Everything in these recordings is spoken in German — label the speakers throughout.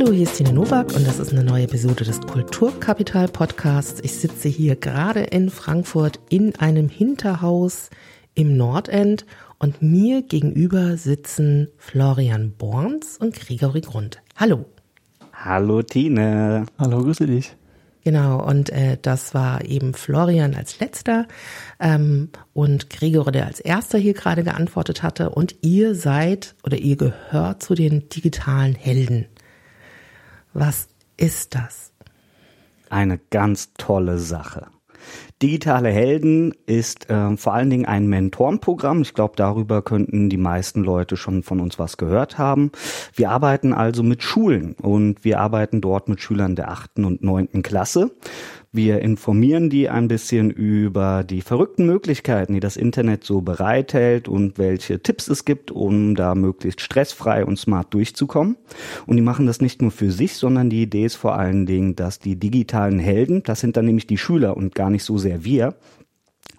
Speaker 1: Hallo, hier ist Tine Nowak und das ist eine neue Episode des Kulturkapital Podcasts. Ich sitze hier gerade in Frankfurt in einem Hinterhaus im Nordend und mir gegenüber sitzen Florian Borns und Gregory Grund. Hallo.
Speaker 2: Hallo Tine.
Speaker 3: Hallo, grüße dich.
Speaker 1: Genau, und äh, das war eben Florian als letzter ähm, und Gregor, der als erster hier gerade geantwortet hatte. Und ihr seid oder ihr gehört zu den digitalen Helden. Was ist das?
Speaker 2: Eine ganz tolle Sache. Digitale Helden ist äh, vor allen Dingen ein Mentorenprogramm. Ich glaube, darüber könnten die meisten Leute schon von uns was gehört haben. Wir arbeiten also mit Schulen und wir arbeiten dort mit Schülern der achten und neunten Klasse. Wir informieren die ein bisschen über die verrückten Möglichkeiten, die das Internet so bereithält und welche Tipps es gibt, um da möglichst stressfrei und smart durchzukommen. Und die machen das nicht nur für sich, sondern die Idee ist vor allen Dingen, dass die digitalen Helden, das sind dann nämlich die Schüler und gar nicht so sehr wir,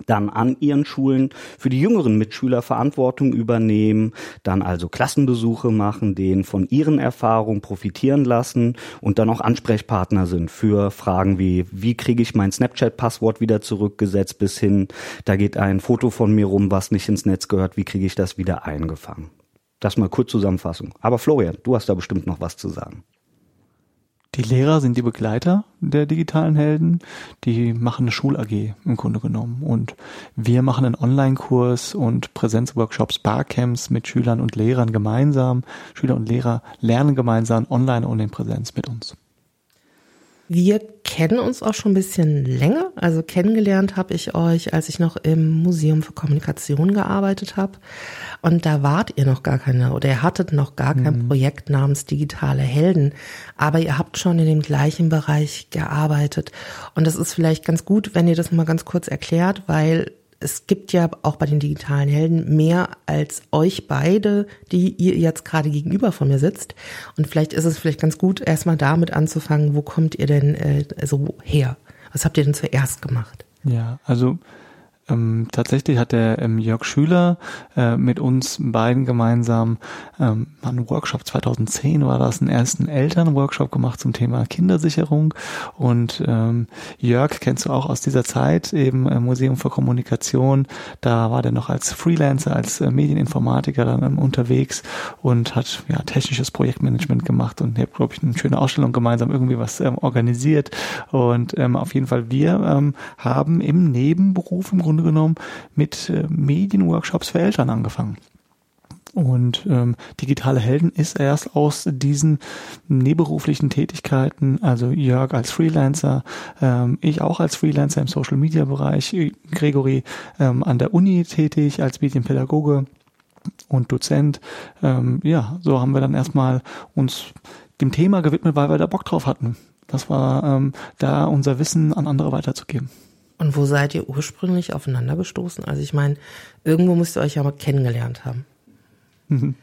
Speaker 2: dann an ihren Schulen für die jüngeren Mitschüler Verantwortung übernehmen, dann also Klassenbesuche machen, denen von ihren Erfahrungen profitieren lassen und dann auch Ansprechpartner sind für Fragen wie, wie kriege ich mein Snapchat-Passwort wieder zurückgesetzt bis hin, da geht ein Foto von mir rum, was nicht ins Netz gehört, wie kriege ich das wieder eingefangen. Das mal kurz Zusammenfassung. Aber Florian, du hast da bestimmt noch was zu sagen.
Speaker 3: Die Lehrer sind die Begleiter der digitalen Helden. Die machen eine Schul-AG im Grunde genommen. Und wir machen einen Online-Kurs und Präsenzworkshops, Barcamps mit Schülern und Lehrern gemeinsam. Schüler und Lehrer lernen gemeinsam online und in Präsenz mit uns.
Speaker 1: Wir kennen uns auch schon ein bisschen länger. Also kennengelernt habe ich euch, als ich noch im Museum für Kommunikation gearbeitet habe. Und da wart ihr noch gar keine oder ihr hattet noch gar kein mhm. Projekt namens Digitale Helden. Aber ihr habt schon in dem gleichen Bereich gearbeitet. Und das ist vielleicht ganz gut, wenn ihr das mal ganz kurz erklärt, weil es gibt ja auch bei den digitalen Helden mehr als euch beide, die ihr jetzt gerade gegenüber von mir sitzt. Und vielleicht ist es vielleicht ganz gut, erstmal damit anzufangen, wo kommt ihr denn äh, so her? Was habt ihr denn zuerst gemacht?
Speaker 3: Ja, also ähm, tatsächlich hat der ähm, Jörg Schüler äh, mit uns beiden gemeinsam ähm, einen Workshop. 2010 war das, einen ersten Elternworkshop gemacht zum Thema Kindersicherung. Und ähm, Jörg kennst du auch aus dieser Zeit eben äh, Museum für Kommunikation, da war der noch als Freelancer, als äh, Medieninformatiker dann ähm, unterwegs und hat ja technisches Projektmanagement gemacht. Und ihr glaube ich eine schöne Ausstellung gemeinsam irgendwie was ähm, organisiert. Und ähm, auf jeden Fall wir haben im Nebenberuf im Grunde Grunde genommen mit äh, Medienworkshops für Eltern angefangen. Und ähm, digitale Helden ist erst aus diesen nebenberuflichen Tätigkeiten, also Jörg als Freelancer, ähm, ich auch als Freelancer im Social Media Bereich, Gregory ähm, an der Uni tätig als Medienpädagoge und Dozent. Ähm, ja, so haben wir dann erstmal uns dem Thema gewidmet, weil wir da Bock drauf hatten. Das war ähm, da unser Wissen an andere weiterzugeben.
Speaker 1: Und wo seid ihr ursprünglich aufeinander gestoßen? Also ich meine, irgendwo müsst ihr euch ja mal kennengelernt haben.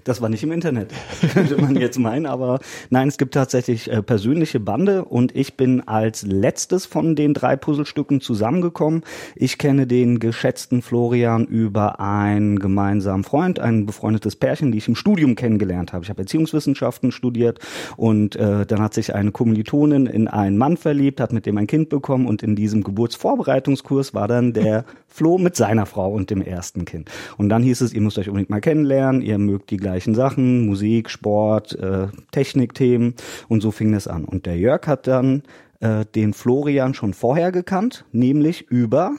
Speaker 2: Das war nicht im Internet, könnte man jetzt meinen, aber nein, es gibt tatsächlich äh, persönliche Bande und ich bin als letztes von den drei Puzzlestücken zusammengekommen. Ich kenne den geschätzten Florian über einen gemeinsamen Freund, ein befreundetes Pärchen, die ich im Studium kennengelernt habe. Ich habe Erziehungswissenschaften studiert und äh, dann hat sich eine Kommilitonin in einen Mann verliebt, hat mit dem ein Kind bekommen und in diesem Geburtsvorbereitungskurs war dann der Flo mit seiner Frau und dem ersten Kind. Und dann hieß es, ihr müsst euch unbedingt mal kennenlernen, ihr mögt mögt die gleichen Sachen, Musik, Sport, äh, Technikthemen. Und so fing das an. Und der Jörg hat dann äh, den Florian schon vorher gekannt, nämlich über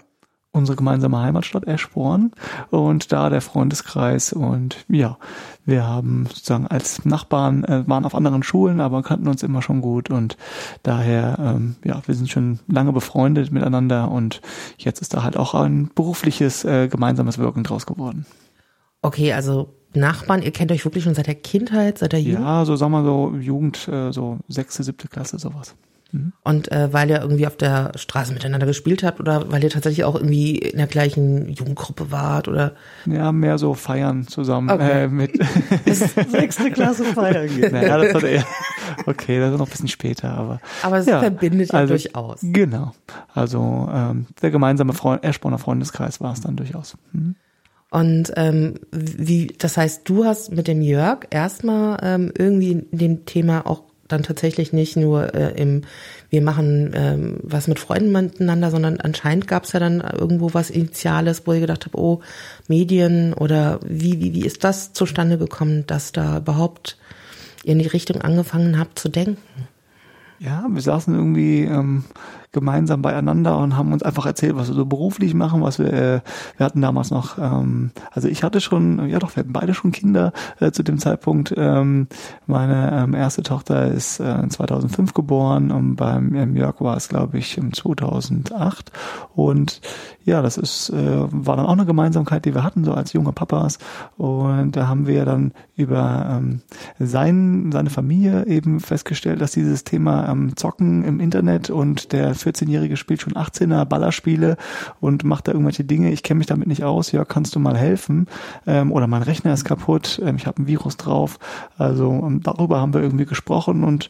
Speaker 3: unsere gemeinsame Heimatstadt Eschborn. Und da der Freundeskreis. Und ja, wir haben sozusagen als Nachbarn, äh, waren auf anderen Schulen, aber kannten uns immer schon gut. Und daher, ähm, ja, wir sind schon lange befreundet miteinander. Und jetzt ist da halt auch ein berufliches äh, gemeinsames Wirken draus geworden.
Speaker 1: Okay, also Nachbarn, ihr kennt euch wirklich schon seit der Kindheit, seit der Jugend?
Speaker 3: Ja, so sagen wir so Jugend, äh, so sechste, siebte Klasse, sowas.
Speaker 1: Mhm. Und äh, weil ihr irgendwie auf der Straße miteinander gespielt habt oder weil ihr tatsächlich auch irgendwie in der gleichen Jugendgruppe wart oder?
Speaker 3: Ja, mehr so feiern zusammen okay. äh, mit
Speaker 1: sechste Klasse feiern geht.
Speaker 3: Naja, das war eher, okay, das ist noch ein bisschen später, aber.
Speaker 1: Aber es ja, verbindet ja
Speaker 3: also,
Speaker 1: durchaus.
Speaker 3: Genau. Also ähm, der gemeinsame Freund, Eschborner Freundeskreis war es dann durchaus. Mhm.
Speaker 1: Und ähm, wie, das heißt, du hast mit dem Jörg erstmal ähm, irgendwie dem Thema auch dann tatsächlich nicht nur äh, im, wir machen ähm, was mit Freunden miteinander, sondern anscheinend gab es ja dann irgendwo was Initiales, wo ich gedacht habe, oh, Medien oder wie, wie, wie ist das zustande gekommen, dass da überhaupt ihr in die Richtung angefangen habt zu denken?
Speaker 3: Ja, wir saßen irgendwie ähm, gemeinsam beieinander und haben uns einfach erzählt, was wir so beruflich machen, was wir, äh, wir hatten damals noch, ähm, also ich hatte schon, ja doch, wir hatten beide schon Kinder äh, zu dem Zeitpunkt. Ähm, meine ähm, erste Tochter ist äh, 2005 geboren und beim ähm, Jörg war es, glaube ich, im 2008 und ja, das ist, äh, war dann auch eine Gemeinsamkeit, die wir hatten, so als junge Papas und da haben wir dann über ähm, sein, seine Familie eben festgestellt, dass dieses Thema ähm, Zocken im Internet und der 14-Jährige spielt schon 18er Ballerspiele und macht da irgendwelche Dinge. Ich kenne mich damit nicht aus. Ja, kannst du mal helfen? Ähm, oder mein Rechner ist kaputt. Ähm, ich habe ein Virus drauf. Also ähm, darüber haben wir irgendwie gesprochen und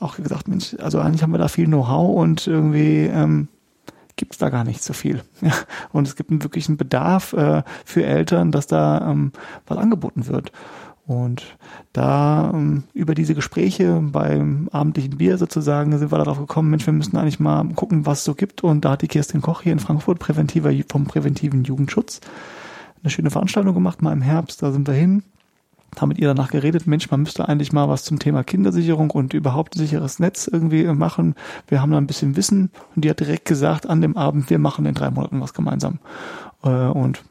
Speaker 3: auch gesagt, Mensch, also eigentlich haben wir da viel Know-how und irgendwie ähm, gibt es da gar nicht so viel. Ja. Und es gibt einen wirklichen Bedarf äh, für Eltern, dass da ähm, was angeboten wird. Und da ähm, über diese Gespräche beim abendlichen Bier sozusagen sind wir darauf gekommen, Mensch, wir müssen eigentlich mal gucken, was es so gibt. Und da hat die Kerstin Koch hier in Frankfurt präventiver vom präventiven Jugendschutz eine schöne Veranstaltung gemacht, mal im Herbst. Da sind wir hin, haben mit ihr danach geredet, Mensch, man müsste eigentlich mal was zum Thema Kindersicherung und überhaupt sicheres Netz irgendwie machen. Wir haben da ein bisschen Wissen und die hat direkt gesagt an dem Abend, wir machen in drei Monaten was gemeinsam. Äh, und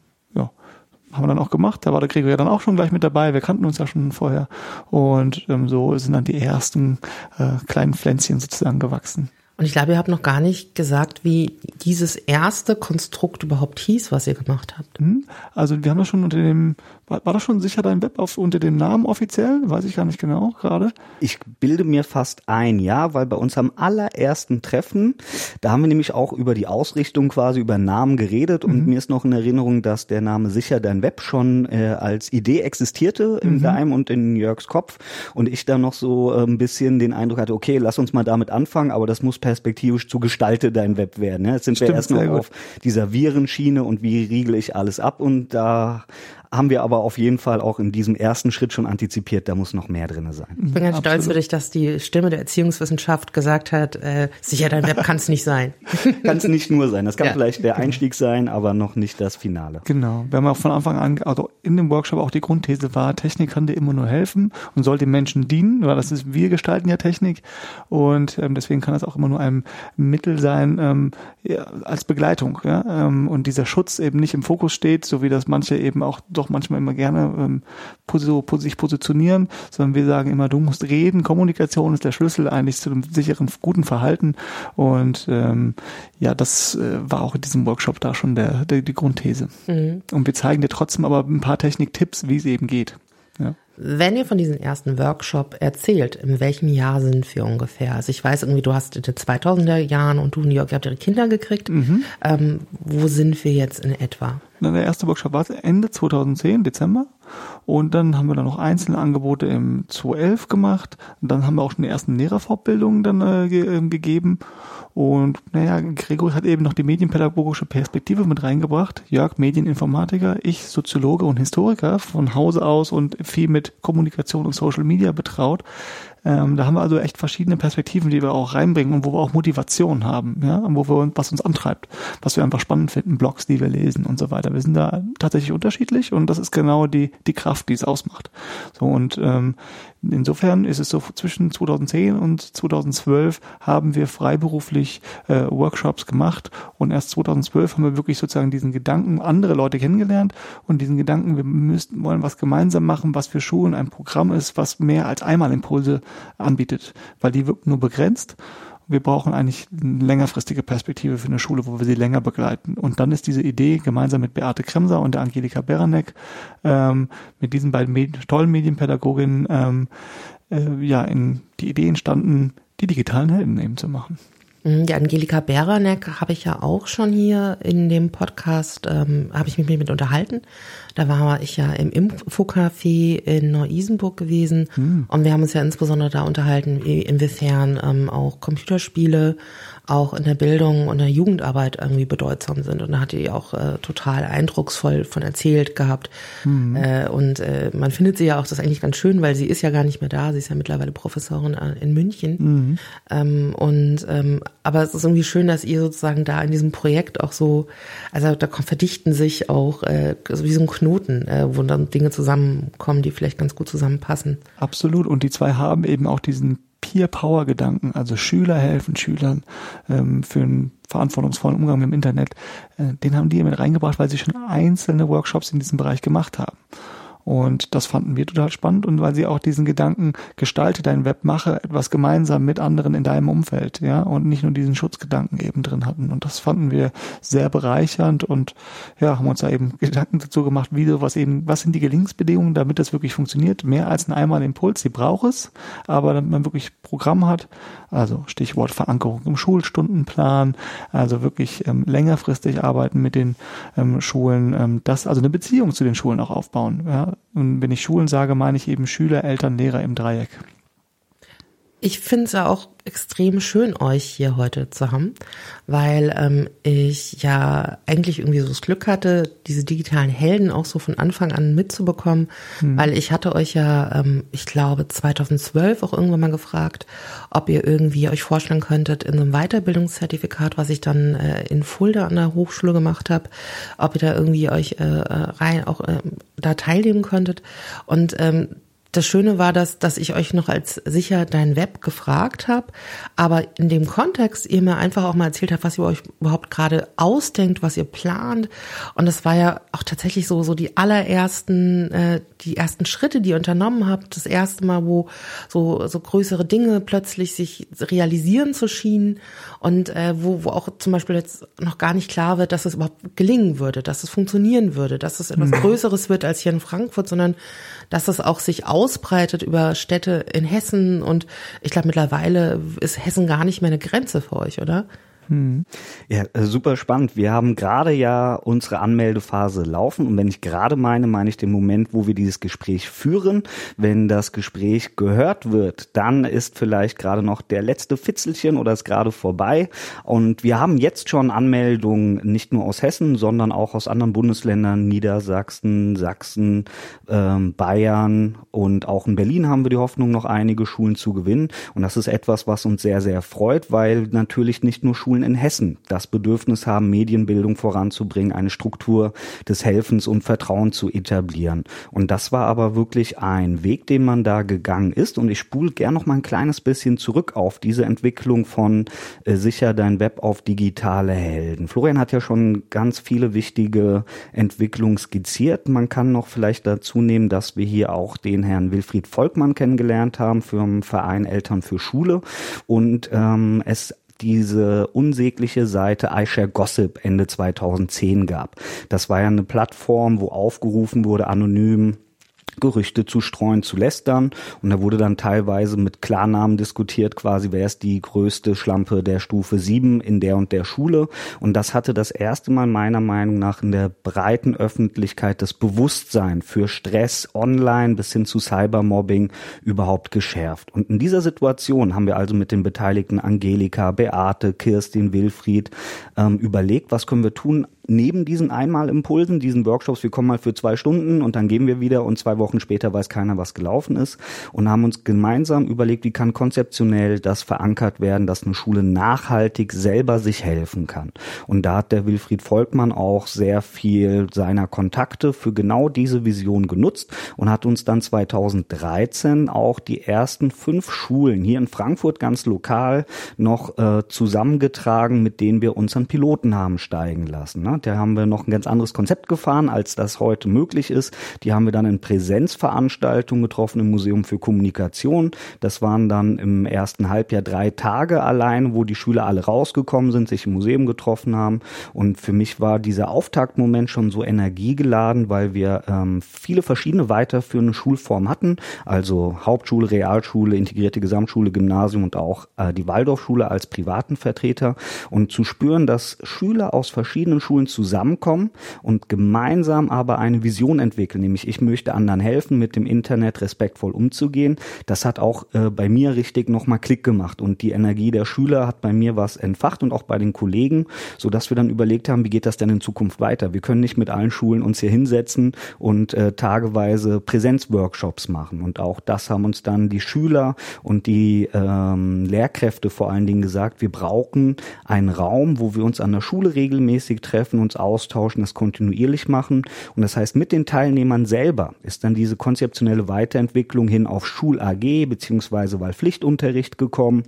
Speaker 3: haben wir dann auch gemacht. Da war der Gregor ja dann auch schon gleich mit dabei. Wir kannten uns ja schon vorher. Und ähm, so sind dann die ersten äh, kleinen Pflänzchen sozusagen gewachsen.
Speaker 1: Und ich glaube, ihr habt noch gar nicht gesagt, wie dieses erste Konstrukt überhaupt hieß, was ihr gemacht habt.
Speaker 3: Hm? Also wir haben das schon unter dem war, war das schon sicher dein Web auf, unter dem Namen offiziell? Weiß ich gar nicht genau gerade.
Speaker 2: Ich bilde mir fast ein, ja, weil bei uns am allerersten Treffen, da haben wir nämlich auch über die Ausrichtung quasi über Namen geredet und mhm. mir ist noch in Erinnerung, dass der Name sicher dein Web schon äh, als Idee existierte in mhm. deinem und in Jörgs Kopf und ich da noch so äh, ein bisschen den Eindruck hatte, okay, lass uns mal damit anfangen, aber das muss perspektivisch zu Gestalte dein Web werden. Ja? Jetzt sind Stimmt, wir erst noch auf dieser Virenschiene und wie riegel ich alles ab und da haben wir aber auf jeden Fall auch in diesem ersten Schritt schon antizipiert, da muss noch mehr drin sein.
Speaker 1: Ich bin ganz Absolut. stolz für dich, dass die Stimme der Erziehungswissenschaft gesagt hat, äh, sicher, dein Web kann es nicht sein.
Speaker 2: kann es nicht nur sein. Das kann ja. vielleicht der Einstieg sein, aber noch nicht das Finale.
Speaker 3: Genau. Wir haben auch von Anfang an, also in dem Workshop auch die Grundthese war, Technik kann dir immer nur helfen und soll den Menschen dienen, weil das ist, wir gestalten ja Technik und ähm, deswegen kann das auch immer nur ein Mittel sein ähm, ja, als Begleitung. Ja? Ähm, und dieser Schutz eben nicht im Fokus steht, so wie das manche eben auch doch auch manchmal immer gerne ähm, sich positionieren, sondern wir sagen immer, du musst reden, Kommunikation ist der Schlüssel eigentlich zu einem sicheren, guten Verhalten und ähm, ja, das äh, war auch in diesem Workshop da schon der, der die Grundthese. Mhm. Und wir zeigen dir trotzdem aber ein paar Techniktipps, wie es eben geht. Ja.
Speaker 1: Wenn ihr von diesem ersten Workshop erzählt, in welchem Jahr sind wir ungefähr? Also ich weiß irgendwie, du hast in den 2000er Jahren und du, New York, ihr habt ihre Kinder gekriegt. Mhm. Ähm, wo sind wir jetzt in etwa?
Speaker 3: Der erste Workshop war Ende 2010, Dezember. Und dann haben wir dann noch einzelne Angebote im 2011 gemacht. Und dann haben wir auch schon die ersten Lehrerfortbildungen dann äh, ge äh, gegeben. Und naja, Gregor hat eben noch die medienpädagogische Perspektive mit reingebracht. Jörg, Medieninformatiker, ich Soziologe und Historiker von Hause aus und viel mit Kommunikation und Social Media betraut. Ähm, da haben wir also echt verschiedene Perspektiven, die wir auch reinbringen und wo wir auch Motivation haben, ja, und wo wir was uns antreibt, was wir einfach spannend finden, Blogs, die wir lesen und so weiter. Wir sind da tatsächlich unterschiedlich und das ist genau die die Kraft, die es ausmacht. So und ähm, insofern ist es so zwischen 2010 und 2012 haben wir freiberuflich äh, Workshops gemacht. Und erst 2012 haben wir wirklich sozusagen diesen Gedanken andere Leute kennengelernt. Und diesen Gedanken wir müssten wollen was gemeinsam machen, was für Schulen ein Programm ist, was mehr als einmal Impulse anbietet, weil die wirkt nur begrenzt. Wir brauchen eigentlich eine längerfristige Perspektive für eine Schule, wo wir sie länger begleiten. Und dann ist diese Idee gemeinsam mit Beate Kremser und der Angelika Beranek, ähm, mit diesen beiden Medien, tollen Medienpädagoginnen, ähm, äh, ja, in die Idee entstanden, die digitalen Helden eben zu machen.
Speaker 1: Mhm, die Angelika Beranek habe ich ja auch schon hier in dem Podcast, ähm, habe ich mich mit unterhalten. Da war ich ja im Infocafé in Neu-Isenburg gewesen hm. und wir haben uns ja insbesondere da unterhalten, inwiefern ähm, auch Computerspiele auch in der Bildung und der Jugendarbeit irgendwie bedeutsam sind. Und da hat die auch äh, total eindrucksvoll von erzählt gehabt. Mhm. Äh, und äh, man findet sie ja auch, das eigentlich ganz schön, weil sie ist ja gar nicht mehr da. Sie ist ja mittlerweile Professorin äh, in München. Mhm. Ähm, und ähm, aber es ist irgendwie schön, dass ihr sozusagen da in diesem Projekt auch so, also da verdichten sich auch äh, so wie so ein Knoten, äh, wo dann Dinge zusammenkommen, die vielleicht ganz gut zusammenpassen.
Speaker 3: Absolut. Und die zwei haben eben auch diesen Peer-Power-Gedanken, also Schüler helfen Schülern ähm, für einen verantwortungsvollen Umgang mit dem Internet, äh, den haben die mit reingebracht, weil sie schon einzelne Workshops in diesem Bereich gemacht haben. Und das fanden wir total spannend und weil sie auch diesen Gedanken, gestalte dein Web, mache etwas gemeinsam mit anderen in deinem Umfeld, ja, und nicht nur diesen Schutzgedanken eben drin hatten. Und das fanden wir sehr bereichernd und ja, haben uns da eben Gedanken dazu gemacht, wie sowas eben, was sind die Gelingensbedingungen, damit das wirklich funktioniert? Mehr als ein einmal Impuls, sie braucht es, aber damit man wirklich Programm hat, also Stichwort Verankerung im Schulstundenplan, also wirklich ähm, längerfristig arbeiten mit den ähm, Schulen, ähm, das, also eine Beziehung zu den Schulen auch aufbauen, ja, und wenn ich Schulen sage, meine ich eben Schüler, Eltern, Lehrer im Dreieck.
Speaker 1: Ich finde es ja auch extrem schön, euch hier heute zu haben, weil ähm, ich ja eigentlich irgendwie so das Glück hatte, diese digitalen Helden auch so von Anfang an mitzubekommen, mhm. weil ich hatte euch ja, ähm, ich glaube 2012 auch irgendwann mal gefragt, ob ihr irgendwie euch vorstellen könntet in so einem Weiterbildungszertifikat, was ich dann äh, in Fulda an der Hochschule gemacht habe, ob ihr da irgendwie euch äh, äh rein auch äh, da teilnehmen könntet und ähm, das Schöne war, dass, dass ich euch noch als sicher dein Web gefragt habe, aber in dem Kontext ihr mir einfach auch mal erzählt habt, was ihr euch überhaupt gerade ausdenkt, was ihr plant. Und das war ja auch tatsächlich so, so die allerersten, äh, die ersten Schritte, die ihr unternommen habt, das erste Mal, wo so, so größere Dinge plötzlich sich realisieren zu schienen und äh, wo, wo auch zum Beispiel jetzt noch gar nicht klar wird, dass es überhaupt gelingen würde, dass es funktionieren würde, dass es etwas mhm. Größeres wird als hier in Frankfurt, sondern dass es auch sich ausbreitet über Städte in Hessen und ich glaube mittlerweile ist Hessen gar nicht mehr eine Grenze für euch, oder?
Speaker 2: Hm. Ja, äh, super spannend. Wir haben gerade ja unsere Anmeldephase laufen und wenn ich gerade meine, meine ich den Moment, wo wir dieses Gespräch führen. Wenn das Gespräch gehört wird, dann ist vielleicht gerade noch der letzte Fitzelchen oder ist gerade vorbei und wir haben jetzt schon Anmeldungen nicht nur aus Hessen, sondern auch aus anderen Bundesländern, Niedersachsen, Sachsen, ähm, Bayern und auch in Berlin haben wir die Hoffnung, noch einige Schulen zu gewinnen und das ist etwas, was uns sehr, sehr freut, weil natürlich nicht nur Schulen Schulen in Hessen das Bedürfnis haben, Medienbildung voranzubringen, eine Struktur des Helfens und Vertrauen zu etablieren. Und das war aber wirklich ein Weg, den man da gegangen ist. Und ich spule gern noch mal ein kleines bisschen zurück auf diese Entwicklung von äh, sicher dein Web auf digitale Helden. Florian hat ja schon ganz viele wichtige Entwicklungen skizziert. Man kann noch vielleicht dazu nehmen, dass wir hier auch den Herrn Wilfried Volkmann kennengelernt haben für Verein Eltern für Schule und ähm, es diese unsägliche Seite iShare Gossip Ende 2010 gab. Das war ja eine Plattform, wo aufgerufen wurde, anonym Gerüchte zu streuen, zu lästern. Und da wurde dann teilweise mit Klarnamen diskutiert, quasi, wer ist die größte Schlampe der Stufe 7 in der und der Schule. Und das hatte das erste Mal meiner Meinung nach in der breiten Öffentlichkeit das Bewusstsein für Stress online bis hin zu Cybermobbing überhaupt geschärft. Und in dieser Situation haben wir also mit den Beteiligten Angelika, Beate, Kirstin, Wilfried ähm, überlegt, was können wir tun, neben diesen Einmalimpulsen, diesen Workshops, wir kommen mal für zwei Stunden und dann gehen wir wieder und zwei Wochen später weiß keiner, was gelaufen ist und haben uns gemeinsam überlegt, wie kann konzeptionell das verankert werden, dass eine Schule nachhaltig selber sich helfen kann. Und da hat der Wilfried Volkmann auch sehr viel seiner Kontakte für genau diese Vision genutzt und hat uns dann 2013 auch die ersten fünf Schulen hier in Frankfurt ganz lokal noch äh, zusammengetragen, mit denen wir unseren Piloten haben steigen lassen. Ne? Ja, da haben wir noch ein ganz anderes Konzept gefahren, als das heute möglich ist. Die haben wir dann in Präsenzveranstaltungen getroffen im Museum für Kommunikation. Das waren dann im ersten Halbjahr drei Tage allein, wo die Schüler alle rausgekommen sind, sich im Museum getroffen haben. Und für mich war dieser Auftaktmoment schon so energiegeladen, weil wir ähm, viele verschiedene weiterführende Schulformen hatten, also Hauptschule, Realschule, integrierte Gesamtschule, Gymnasium und auch äh, die Waldorfschule als privaten Vertreter. Und zu spüren, dass Schüler aus verschiedenen Schulen zusammenkommen und gemeinsam aber eine Vision entwickeln, nämlich ich möchte anderen helfen, mit dem Internet respektvoll umzugehen. Das hat auch äh, bei mir richtig nochmal Klick gemacht und die Energie der Schüler hat bei mir was entfacht und auch bei den Kollegen, so dass wir dann überlegt haben, wie geht das denn in Zukunft weiter? Wir können nicht mit allen Schulen uns hier hinsetzen und äh, tageweise Präsenzworkshops machen und auch das haben uns dann die Schüler und die ähm, Lehrkräfte vor allen Dingen gesagt, wir brauchen einen Raum, wo wir uns an der Schule regelmäßig treffen, uns austauschen, das kontinuierlich machen und das heißt mit den Teilnehmern selber ist dann diese konzeptionelle Weiterentwicklung hin auf Schul AG beziehungsweise Wahlpflichtunterricht gekommen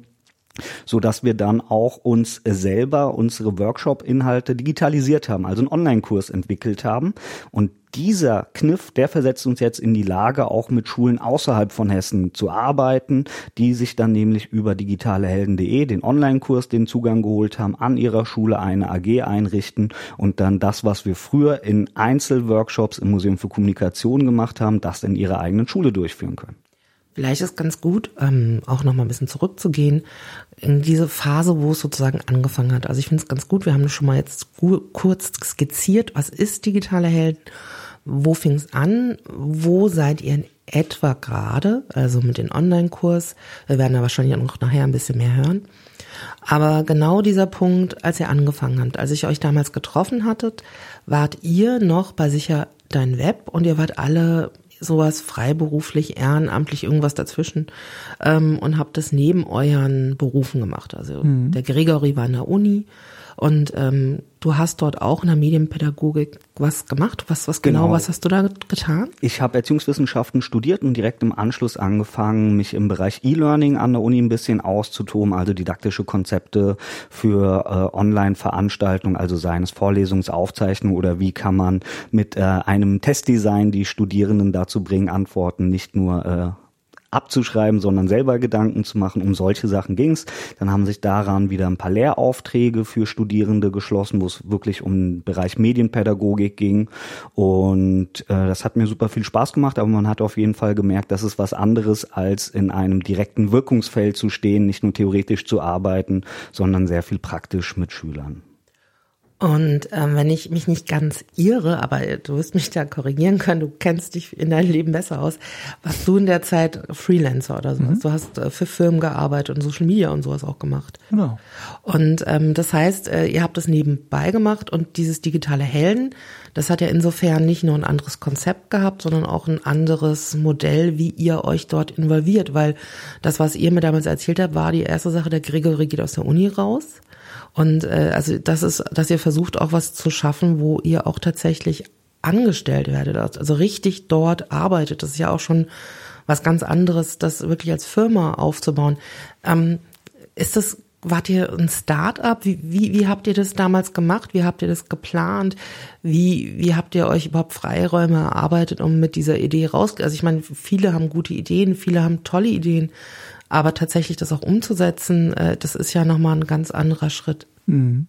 Speaker 2: so dass wir dann auch uns selber unsere Workshop-Inhalte digitalisiert haben, also einen Online-Kurs entwickelt haben. Und dieser Kniff, der versetzt uns jetzt in die Lage, auch mit Schulen außerhalb von Hessen zu arbeiten, die sich dann nämlich über digitalehelden.de den Online-Kurs den Zugang geholt haben, an ihrer Schule eine AG einrichten und dann das, was wir früher in Einzelworkshops im Museum für Kommunikation gemacht haben, das in ihrer eigenen Schule durchführen können.
Speaker 1: Vielleicht ist ganz gut, ähm, auch noch mal ein bisschen zurückzugehen in diese Phase, wo es sozusagen angefangen hat. Also ich finde es ganz gut, wir haben schon mal jetzt kurz skizziert, was ist digitale Helden, wo fing es an, wo seid ihr in etwa gerade, also mit dem Online-Kurs. Wir werden da wahrscheinlich auch noch nachher ein bisschen mehr hören. Aber genau dieser Punkt, als ihr angefangen habt, als ich euch damals getroffen hattet, wart ihr noch bei sicher dein Web und ihr wart alle sowas freiberuflich, ehrenamtlich, irgendwas dazwischen ähm, und habe das neben euren Berufen gemacht. Also mhm. der Gregory war in der Uni und ähm, du hast dort auch in der Medienpädagogik was gemacht. Was, was genau, genau. was hast du da getan?
Speaker 2: Ich habe Erziehungswissenschaften studiert und direkt im Anschluss angefangen, mich im Bereich E-Learning an der Uni ein bisschen auszutoben, also didaktische Konzepte für äh, Online-Veranstaltungen, also seien es Vorlesungsaufzeichnungen oder wie kann man mit äh, einem Testdesign die Studierenden dazu bringen, Antworten nicht nur äh, abzuschreiben, sondern selber Gedanken zu machen. Um solche Sachen ging's. Dann haben sich daran wieder ein paar Lehraufträge für Studierende geschlossen, wo es wirklich um den Bereich Medienpädagogik ging. Und äh, das hat mir super viel Spaß gemacht, aber man hat auf jeden Fall gemerkt, das ist was anderes, als in einem direkten Wirkungsfeld zu stehen, nicht nur theoretisch zu arbeiten, sondern sehr viel praktisch mit Schülern.
Speaker 1: Und ähm, wenn ich mich nicht ganz irre, aber du wirst mich da korrigieren können, du kennst dich in deinem Leben besser aus, warst du in der Zeit Freelancer oder sowas. Mhm. Du hast äh, für Firmen gearbeitet und Social Media und sowas auch gemacht. Genau. Und ähm, das heißt, äh, ihr habt das nebenbei gemacht und dieses digitale Helden, das hat ja insofern nicht nur ein anderes Konzept gehabt, sondern auch ein anderes Modell, wie ihr euch dort involviert, weil das, was ihr mir damals erzählt habt, war die erste Sache, der Gregory geht aus der Uni raus und äh, also das ist, dass ihr versucht auch was zu schaffen, wo ihr auch tatsächlich angestellt werdet, also richtig dort arbeitet. Das ist ja auch schon was ganz anderes, das wirklich als Firma aufzubauen. Ähm, ist das, wart ihr ein Start-up? Wie, wie, wie habt ihr das damals gemacht? Wie habt ihr das geplant? Wie, wie habt ihr euch überhaupt Freiräume erarbeitet, um mit dieser Idee raus? Also ich meine, viele haben gute Ideen, viele haben tolle Ideen. Aber tatsächlich das auch umzusetzen, äh, das ist ja nochmal ein ganz anderer Schritt. Mhm.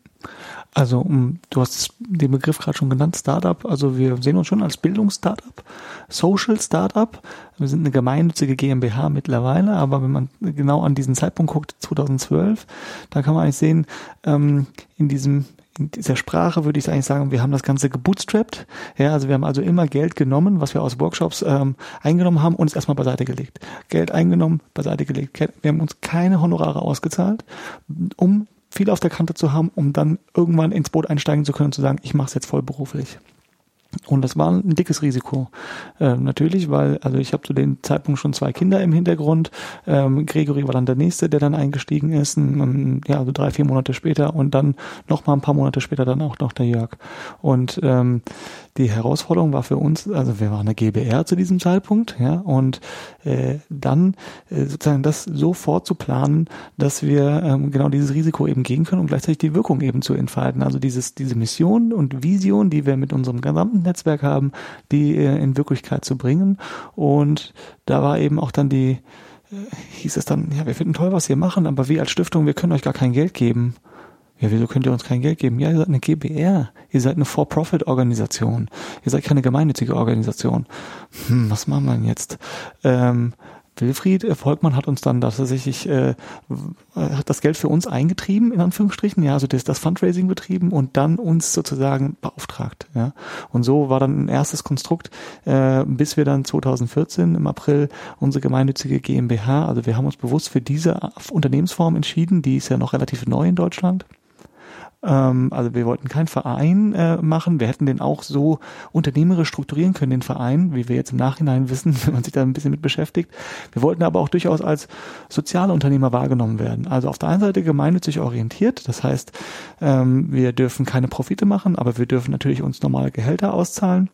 Speaker 3: Also du hast den Begriff gerade schon genannt, Startup. Also wir sehen uns schon als Bildungsstartup, Social Startup. Wir sind eine gemeinnützige GmbH mittlerweile, aber wenn man genau an diesen Zeitpunkt guckt, 2012, da kann man eigentlich sehen, ähm, in diesem in dieser Sprache würde ich eigentlich sagen, wir haben das Ganze gebootstrapped. Ja, also wir haben also immer Geld genommen, was wir aus Workshops ähm, eingenommen haben und es erstmal beiseite gelegt. Geld eingenommen, beiseite gelegt. Wir haben uns keine Honorare ausgezahlt, um viel auf der Kante zu haben, um dann irgendwann ins Boot einsteigen zu können und zu sagen, ich mache es jetzt vollberuflich. Und das war ein dickes Risiko. Ähm, natürlich, weil, also ich habe zu dem Zeitpunkt schon zwei Kinder im Hintergrund. Ähm, Gregory war dann der nächste, der dann eingestiegen ist, und, ja, also drei, vier Monate später und dann noch mal ein paar Monate später dann auch noch der Jörg. Und ähm, die Herausforderung war für uns, also wir waren eine GBR zu diesem Zeitpunkt, ja, und äh, dann äh, sozusagen das so vorzuplanen, dass wir ähm, genau dieses Risiko eben gehen können und gleichzeitig die Wirkung eben zu entfalten. Also dieses, diese Mission und Vision, die wir mit unserem gesamten Netzwerk haben, die äh, in Wirklichkeit zu bringen. Und da war eben auch dann die, äh, hieß es dann, ja, wir finden toll, was ihr machen, aber wir als Stiftung, wir können euch gar kein Geld geben. Ja, wieso könnt ihr uns kein Geld geben? Ja, ihr seid eine GBR. Ihr seid eine For-Profit-Organisation. Ihr seid keine gemeinnützige Organisation. Hm, was machen wir denn jetzt? Ähm, Wilfried Volkmann hat uns dann tatsächlich äh, hat das Geld für uns eingetrieben, in Anführungsstrichen, ja, also das, das Fundraising betrieben und dann uns sozusagen beauftragt. Ja. Und so war dann ein erstes Konstrukt, äh, bis wir dann 2014 im April unsere gemeinnützige GmbH, also wir haben uns bewusst für diese Unternehmensform entschieden, die ist ja noch relativ neu in Deutschland ähm, also wir wollten keinen Verein äh, machen. Wir hätten den auch so unternehmerisch strukturieren können, den Verein, wie wir jetzt im Nachhinein wissen, wenn man sich da ein bisschen mit beschäftigt. Wir wollten aber auch durchaus als soziale Unternehmer wahrgenommen werden. Also auf der einen Seite gemeinnützig orientiert. Das heißt, ähm, wir dürfen keine Profite machen, aber wir dürfen natürlich uns normale Gehälter auszahlen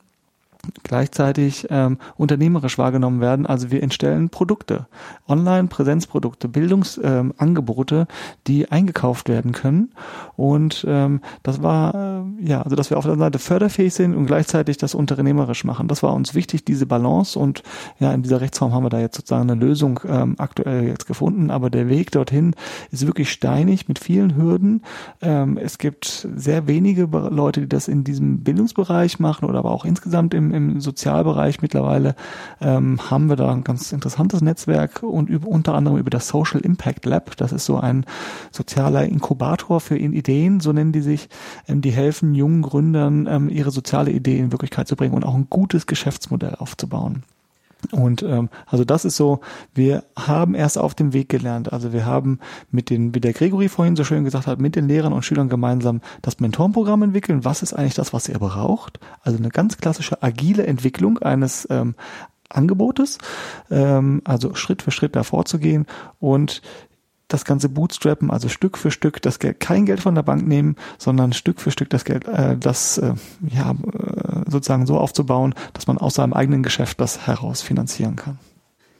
Speaker 3: gleichzeitig ähm, unternehmerisch wahrgenommen werden. Also wir entstellen Produkte, Online-Präsenzprodukte, Bildungsangebote, ähm, die eingekauft werden können. Und ähm, das war, äh, ja, also dass wir auf der Seite förderfähig sind und gleichzeitig das unternehmerisch machen. Das war uns wichtig, diese Balance. Und ja, in dieser Rechtsform haben wir da jetzt sozusagen eine Lösung ähm, aktuell jetzt gefunden. Aber der Weg dorthin ist wirklich steinig mit vielen Hürden. Ähm, es gibt sehr wenige Leute, die das in diesem Bildungsbereich machen oder aber auch insgesamt im im Sozialbereich mittlerweile ähm, haben wir da ein ganz interessantes Netzwerk und über, unter anderem über das Social Impact Lab. Das ist so ein sozialer Inkubator für Ideen, so nennen die sich. Ähm, die helfen jungen Gründern, ähm, ihre soziale Idee in Wirklichkeit zu bringen und auch ein gutes Geschäftsmodell aufzubauen. Und ähm, also das ist so, wir haben erst auf dem Weg gelernt. Also wir haben mit den, wie der Gregory vorhin so schön gesagt hat, mit den Lehrern und Schülern gemeinsam das Mentorenprogramm entwickeln. Was ist eigentlich das, was ihr braucht? Also eine ganz klassische agile Entwicklung eines ähm, Angebotes, ähm, also Schritt für Schritt davor zu gehen und das Ganze bootstrappen, also Stück für Stück das Geld, kein Geld von der Bank nehmen, sondern Stück für Stück das Geld, äh, das äh, ja äh, sozusagen so aufzubauen, dass man aus seinem eigenen Geschäft das heraus finanzieren kann.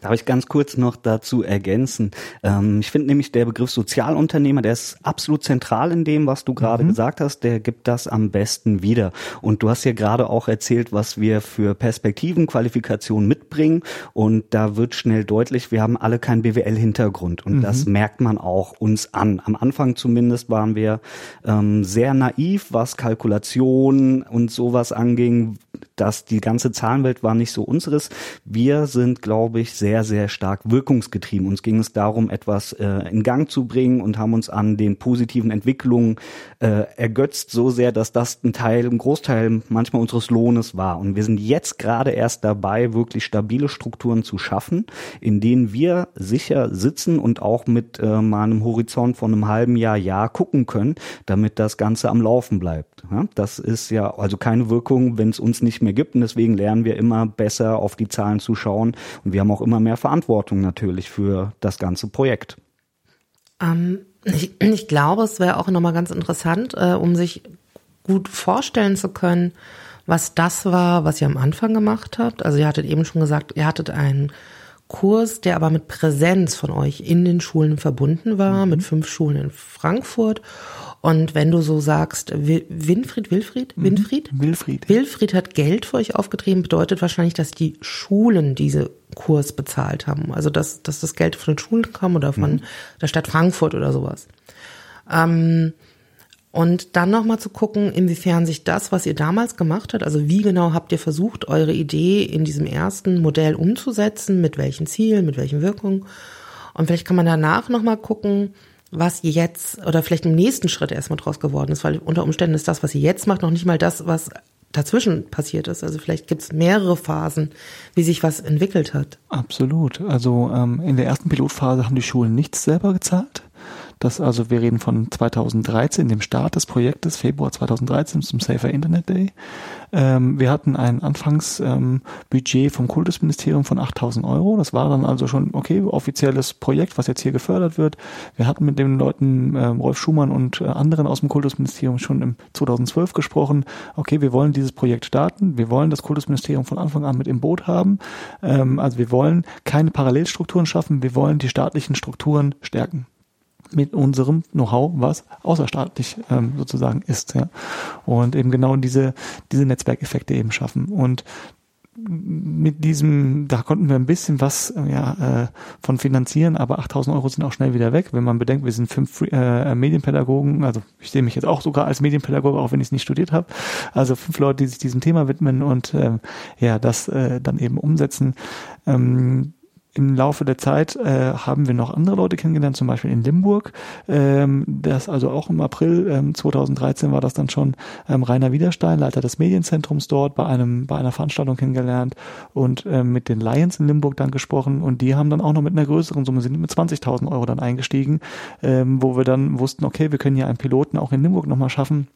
Speaker 2: Darf ich ganz kurz noch dazu ergänzen? Ähm, ich finde nämlich der Begriff Sozialunternehmer, der ist absolut zentral in dem, was du gerade mhm. gesagt hast. Der gibt das am besten wieder. Und du hast ja gerade auch erzählt, was wir für Perspektiven, Qualifikationen mitbringen. Und da wird schnell deutlich, wir haben alle keinen BWL-Hintergrund. Und mhm. das merkt man auch uns an. Am Anfang zumindest waren wir ähm, sehr naiv, was Kalkulation und sowas anging. Dass die ganze Zahlenwelt war nicht so unseres. Wir sind, glaube ich, sehr sehr, stark wirkungsgetrieben. Uns ging es darum, etwas äh, in Gang zu bringen und haben uns an den positiven Entwicklungen äh, ergötzt, so sehr, dass das ein Teil, ein Großteil manchmal unseres Lohnes war. Und wir sind jetzt gerade erst dabei, wirklich stabile Strukturen zu schaffen, in denen wir sicher sitzen und auch mit äh, mal einem Horizont von einem halben Jahr, Jahr gucken können, damit das Ganze am Laufen bleibt. Ja, das ist ja also keine Wirkung, wenn es uns nicht mehr gibt. Und deswegen lernen wir immer besser auf die Zahlen zu schauen. Und wir haben auch immer mehr Verantwortung natürlich für das ganze Projekt.
Speaker 1: Ähm, ich, ich, glaube, es wäre auch nochmal ganz interessant, äh, um sich gut vorstellen zu können, was das war, was ihr am Anfang gemacht habt. Also ihr hattet eben schon gesagt, ihr hattet einen Kurs, der aber mit Präsenz von euch in den Schulen verbunden war, mhm. mit fünf Schulen in Frankfurt. Und wenn du so sagst, Winfried, Wilfried, mhm. Winfried?
Speaker 3: Wilfried.
Speaker 1: Wilfried hat Geld für euch aufgetrieben, bedeutet wahrscheinlich, dass die Schulen diese Kurs bezahlt haben. Also dass, dass das Geld von den Schulen kam oder von mhm. der Stadt Frankfurt oder sowas. Ähm, und dann nochmal zu gucken, inwiefern sich das, was ihr damals gemacht habt, also wie genau habt ihr versucht, eure Idee in diesem ersten Modell umzusetzen, mit welchen Zielen, mit welchen Wirkungen. Und vielleicht kann man danach nochmal gucken, was jetzt oder vielleicht im nächsten Schritt erstmal draus geworden ist, weil unter Umständen ist das, was ihr jetzt macht, noch nicht mal das, was dazwischen passiert ist. Also vielleicht gibt es mehrere Phasen, wie sich was entwickelt hat.
Speaker 3: Absolut. Also ähm, in der ersten Pilotphase haben die Schulen nichts selber gezahlt. Das also, wir reden von 2013, dem Start des Projektes, Februar 2013 zum Safer Internet Day. Ähm, wir hatten ein Anfangsbudget ähm, vom Kultusministerium von 8000 Euro. Das war dann also schon, okay, offizielles Projekt, was jetzt hier gefördert wird. Wir hatten mit den Leuten, äh, Rolf Schumann und äh, anderen aus dem Kultusministerium schon im 2012 gesprochen. Okay, wir wollen dieses Projekt starten. Wir wollen das Kultusministerium von Anfang an mit im Boot haben. Ähm, also wir wollen keine Parallelstrukturen schaffen. Wir wollen die staatlichen Strukturen stärken mit unserem Know-how, was außerstaatlich ähm, sozusagen ist. Ja. Und eben genau diese, diese Netzwerkeffekte eben schaffen. Und mit diesem, da konnten wir ein bisschen was ja, äh, von finanzieren, aber 8000 Euro sind auch schnell wieder weg. Wenn man bedenkt, wir sind fünf äh, Medienpädagogen, also ich sehe mich jetzt auch sogar als Medienpädagoge, auch wenn ich es nicht studiert habe. Also fünf Leute, die sich diesem Thema widmen und äh, ja, das äh, dann eben umsetzen. Ähm, im Laufe der Zeit äh, haben wir noch andere Leute kennengelernt, zum Beispiel in Limburg. Ähm, das also auch im April ähm, 2013 war das dann schon ähm, Rainer Widerstein, Leiter des Medienzentrums dort, bei einem bei einer Veranstaltung kennengelernt und ähm, mit den Lions in Limburg dann gesprochen und die haben dann auch noch mit einer größeren Summe sind mit 20.000 Euro dann eingestiegen, ähm, wo wir dann wussten, okay, wir können ja einen Piloten auch in Limburg nochmal schaffen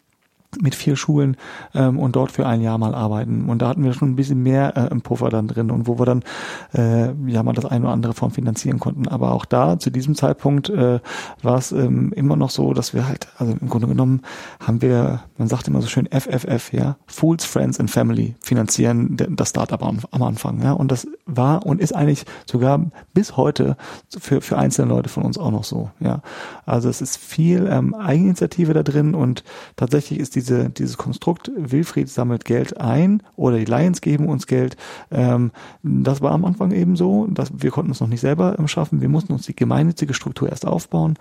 Speaker 3: mit vier Schulen ähm, und dort für ein Jahr mal arbeiten. Und da hatten wir schon ein bisschen mehr äh, im Puffer dann drin und wo wir dann äh, ja mal das eine oder andere Form finanzieren konnten. Aber auch da zu diesem Zeitpunkt äh, war es ähm, immer noch so, dass wir halt, also im Grunde genommen haben wir, man sagt immer so schön FFF, ja, Fools, Friends and Family finanzieren das Startup am, am Anfang. Ja, und das war und ist eigentlich sogar bis heute für, für einzelne Leute von uns auch noch so. Ja, also es ist viel ähm, Eigeninitiative da drin und tatsächlich ist diese, dieses Konstrukt, Wilfried sammelt Geld ein oder die Lions geben uns Geld, ähm, das war am Anfang eben so, dass wir konnten es noch nicht selber ähm, schaffen, wir mussten uns die gemeinnützige Struktur erst aufbauen.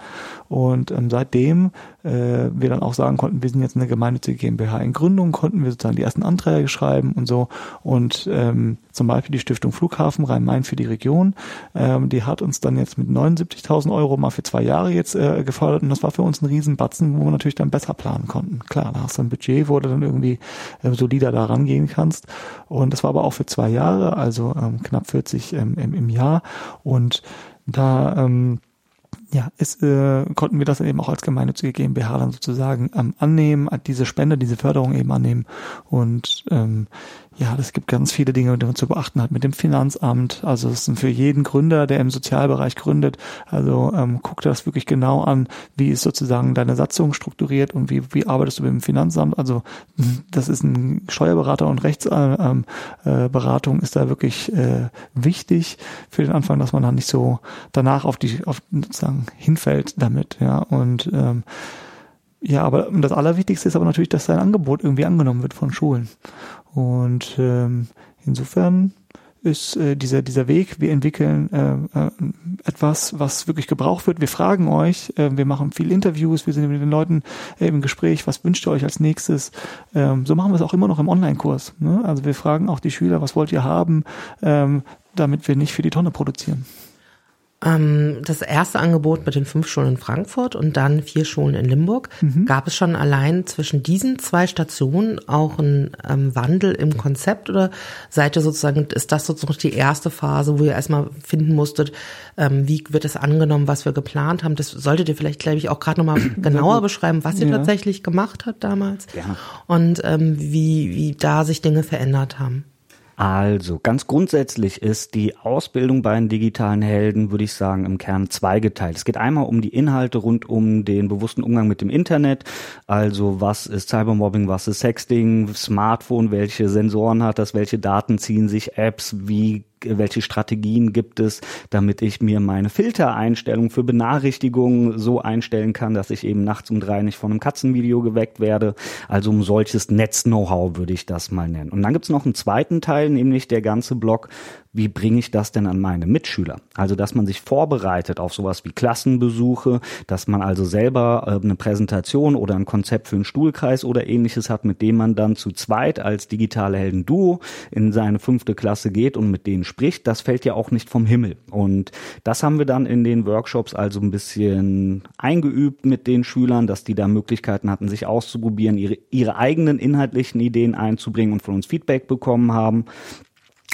Speaker 3: Und ähm, seitdem äh, wir dann auch sagen konnten, wir sind jetzt eine gemeinnützige GmbH. In Gründung, konnten wir sozusagen die ersten Anträge schreiben und so. Und ähm, zum Beispiel die Stiftung Flughafen Rhein-Main für die Region, ähm, die hat uns dann jetzt mit 79.000 Euro mal für zwei Jahre jetzt äh, gefördert. Und das war für uns ein Riesenbatzen, wo wir natürlich dann besser planen konnten. Klar, hast ein Budget, wo du dann irgendwie äh, solider da rangehen kannst. Und das war aber auch für zwei Jahre, also ähm, knapp 40 ähm, im, im Jahr. Und da ähm, ja, es, äh, konnten wir das eben auch als gemeinnützige GmbH dann sozusagen ähm, annehmen, diese Spende, diese Förderung eben annehmen. Und ähm, ja, es gibt ganz viele Dinge, die man zu beachten hat mit dem Finanzamt. Also es sind für jeden Gründer, der im Sozialbereich gründet, also ähm, guck das wirklich genau an, wie ist sozusagen deine Satzung strukturiert und wie, wie arbeitest du mit dem Finanzamt. Also das ist ein Steuerberater und Rechtsberatung äh, äh, ist da wirklich äh, wichtig für den Anfang, dass man dann nicht so danach auf die auf sozusagen hinfällt damit. Ja und ähm, ja, aber das Allerwichtigste ist aber natürlich, dass dein Angebot irgendwie angenommen wird von Schulen. Und ähm, insofern ist äh, dieser, dieser Weg, wir entwickeln äh, äh, etwas, was wirklich gebraucht wird. Wir fragen euch, äh, wir machen viele Interviews, wir sind mit den Leuten äh, im Gespräch, was wünscht ihr euch als nächstes? Ähm, so machen wir es auch immer noch im Online-Kurs. Ne? Also wir fragen auch die Schüler, was wollt ihr haben, ähm, damit wir nicht für die Tonne produzieren.
Speaker 1: Ähm, das erste Angebot mit den fünf Schulen in Frankfurt und dann vier Schulen in Limburg. Mhm. Gab es schon allein zwischen diesen zwei Stationen auch einen ähm, Wandel im Konzept oder seid ihr sozusagen, ist das sozusagen die erste Phase, wo ihr erstmal finden musstet, ähm, wie wird es angenommen, was wir geplant haben? Das solltet ihr vielleicht, glaube ich, auch gerade nochmal genauer beschreiben, was ihr ja. tatsächlich gemacht habt damals ja. und ähm, wie, wie da sich Dinge verändert haben.
Speaker 2: Also, ganz grundsätzlich ist die Ausbildung bei den digitalen Helden, würde ich sagen, im Kern zweigeteilt. Es geht einmal um die Inhalte rund um den bewussten Umgang mit dem Internet. Also, was ist Cybermobbing, was ist Sexting, Smartphone, welche Sensoren hat das, welche Daten ziehen sich Apps, wie welche Strategien gibt es, damit ich mir meine Filtereinstellung für Benachrichtigungen so einstellen kann, dass ich eben nachts um drei nicht von einem Katzenvideo geweckt werde. Also um solches Netz-Know-how würde ich das mal nennen. Und dann gibt es noch einen zweiten Teil, nämlich der ganze Block wie bringe ich das denn an meine Mitschüler? Also, dass man sich vorbereitet auf sowas wie Klassenbesuche, dass man also selber äh, eine Präsentation oder ein Konzept für einen Stuhlkreis oder ähnliches hat, mit dem man dann zu zweit als digitale Helden-Duo in seine fünfte Klasse geht und mit denen spricht. Das fällt ja auch nicht vom Himmel. Und das haben wir dann in den Workshops also ein bisschen eingeübt mit den Schülern, dass die da Möglichkeiten hatten, sich auszuprobieren, ihre, ihre eigenen inhaltlichen Ideen einzubringen und von uns Feedback bekommen haben.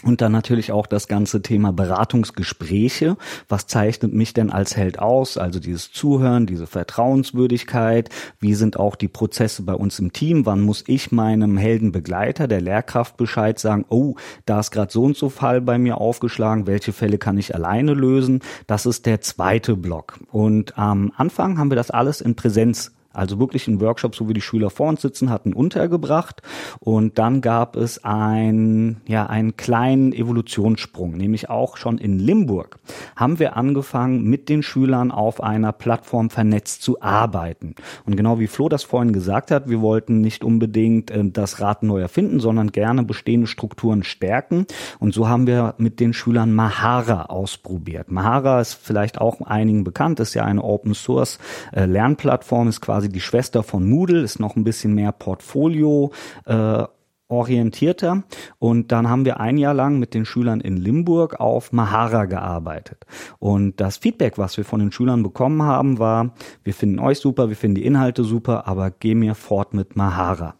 Speaker 2: Und dann natürlich auch das ganze Thema Beratungsgespräche. Was zeichnet mich denn als Held aus? Also dieses Zuhören, diese Vertrauenswürdigkeit. Wie sind auch die Prozesse bei uns im Team? Wann muss ich meinem Heldenbegleiter, der Lehrkraft Bescheid sagen, oh, da ist gerade so und so Fall bei mir aufgeschlagen. Welche Fälle kann ich alleine lösen? Das ist der zweite Block. Und am Anfang haben wir das alles in Präsenz also wirklich ein Workshop, so wie die Schüler vor uns sitzen hatten, untergebracht. Und dann gab es ein, ja, einen kleinen Evolutionssprung, nämlich auch schon in Limburg haben wir angefangen, mit den Schülern auf einer Plattform vernetzt zu arbeiten. Und genau wie Flo das vorhin gesagt hat, wir wollten nicht unbedingt äh, das Rad neu erfinden, sondern gerne bestehende Strukturen stärken. Und so haben wir mit den Schülern Mahara ausprobiert. Mahara ist vielleicht auch einigen bekannt, ist ja eine Open Source äh, Lernplattform, ist quasi quasi die Schwester von Moodle, ist noch ein bisschen mehr Portfolio. Äh, orientierter und dann haben wir ein Jahr lang mit den Schülern in Limburg auf Mahara gearbeitet und das Feedback, was wir von den Schülern bekommen haben, war, wir finden euch super, wir finden die Inhalte super, aber geh mir fort mit Mahara.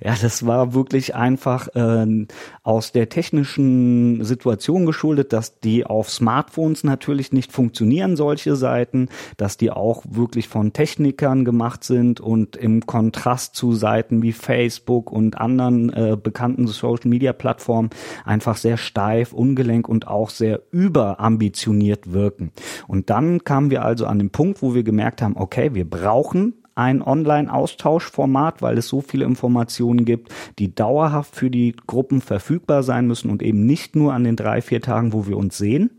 Speaker 2: Ja, das war wirklich einfach äh, aus der technischen Situation geschuldet, dass die auf Smartphones natürlich nicht funktionieren, solche Seiten, dass die auch wirklich von Technikern gemacht sind und im Kontrast zu Seiten wie Facebook und anderen äh, bekannten Social-Media-Plattformen einfach sehr steif, ungelenk und auch sehr überambitioniert wirken. Und dann kamen wir also an den Punkt, wo wir gemerkt haben, okay, wir brauchen ein Online-Austauschformat, weil es so viele Informationen gibt, die dauerhaft für die Gruppen verfügbar sein müssen und eben nicht nur an den drei, vier Tagen, wo wir uns sehen.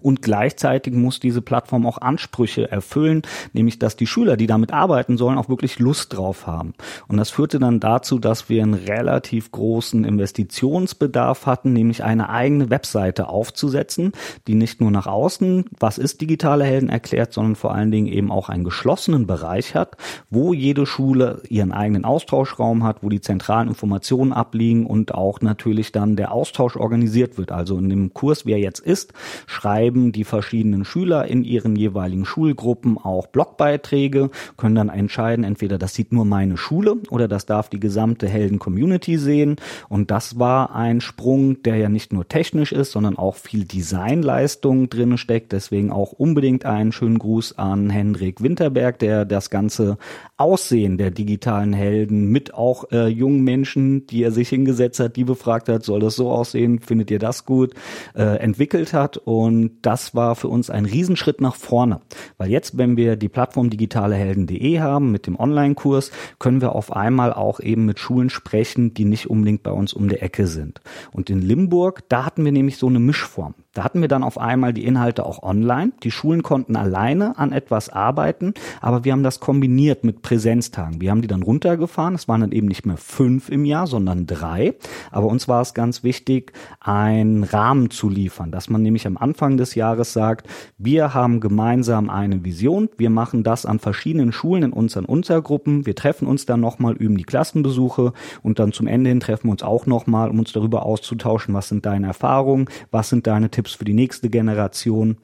Speaker 2: Und gleichzeitig muss diese Plattform auch Ansprüche erfüllen, nämlich dass die Schüler, die damit arbeiten sollen, auch wirklich Lust drauf haben. Und das führte dann dazu, dass wir einen relativ großen Investitionsbedarf hatten, nämlich eine eigene Webseite aufzusetzen, die nicht nur nach außen, was ist digitale Helden erklärt, sondern vor allen Dingen eben auch einen geschlossenen Bereich hat, wo jede Schule ihren eigenen Austauschraum hat, wo die zentralen Informationen abliegen und auch natürlich dann der Austausch organisiert wird. Also in dem Kurs, wie er jetzt ist, schreiben die verschiedenen Schüler in ihren jeweiligen Schulgruppen auch Blogbeiträge, können dann entscheiden, entweder das sieht nur meine Schule oder das darf die gesamte Helden-Community sehen. Und das war ein Sprung, der ja nicht nur technisch ist, sondern auch viel Designleistung drin steckt. Deswegen auch unbedingt einen schönen Gruß an Hendrik Winterberg, der das ganze Aussehen der digitalen Helden mit auch äh, jungen Menschen, die er sich hingesetzt hat, die befragt hat, soll das so aussehen, findet ihr das gut, äh, entwickelt hat. Und und das war für uns ein Riesenschritt nach vorne. Weil jetzt, wenn wir die Plattform digitalehelden.de haben mit dem Online-Kurs, können wir auf einmal auch eben mit Schulen sprechen, die nicht unbedingt bei uns um der Ecke sind. Und in Limburg, da hatten wir nämlich so eine Mischform. Da hatten wir dann auf einmal die Inhalte auch online. Die Schulen konnten alleine an etwas arbeiten, aber wir haben das kombiniert mit Präsenztagen. Wir haben die dann runtergefahren. Es waren dann eben nicht mehr fünf im Jahr, sondern drei. Aber uns war es ganz wichtig, einen Rahmen zu liefern, dass man nämlich am Anfang des Jahres sagt, wir haben gemeinsam eine Vision. Wir machen das an verschiedenen Schulen in unseren Untergruppen. Wir treffen uns dann nochmal, üben die Klassenbesuche und dann zum Ende hin treffen wir uns auch nochmal, um uns darüber auszutauschen, was sind deine Erfahrungen, was sind deine Tipps Tipps für die nächste Generation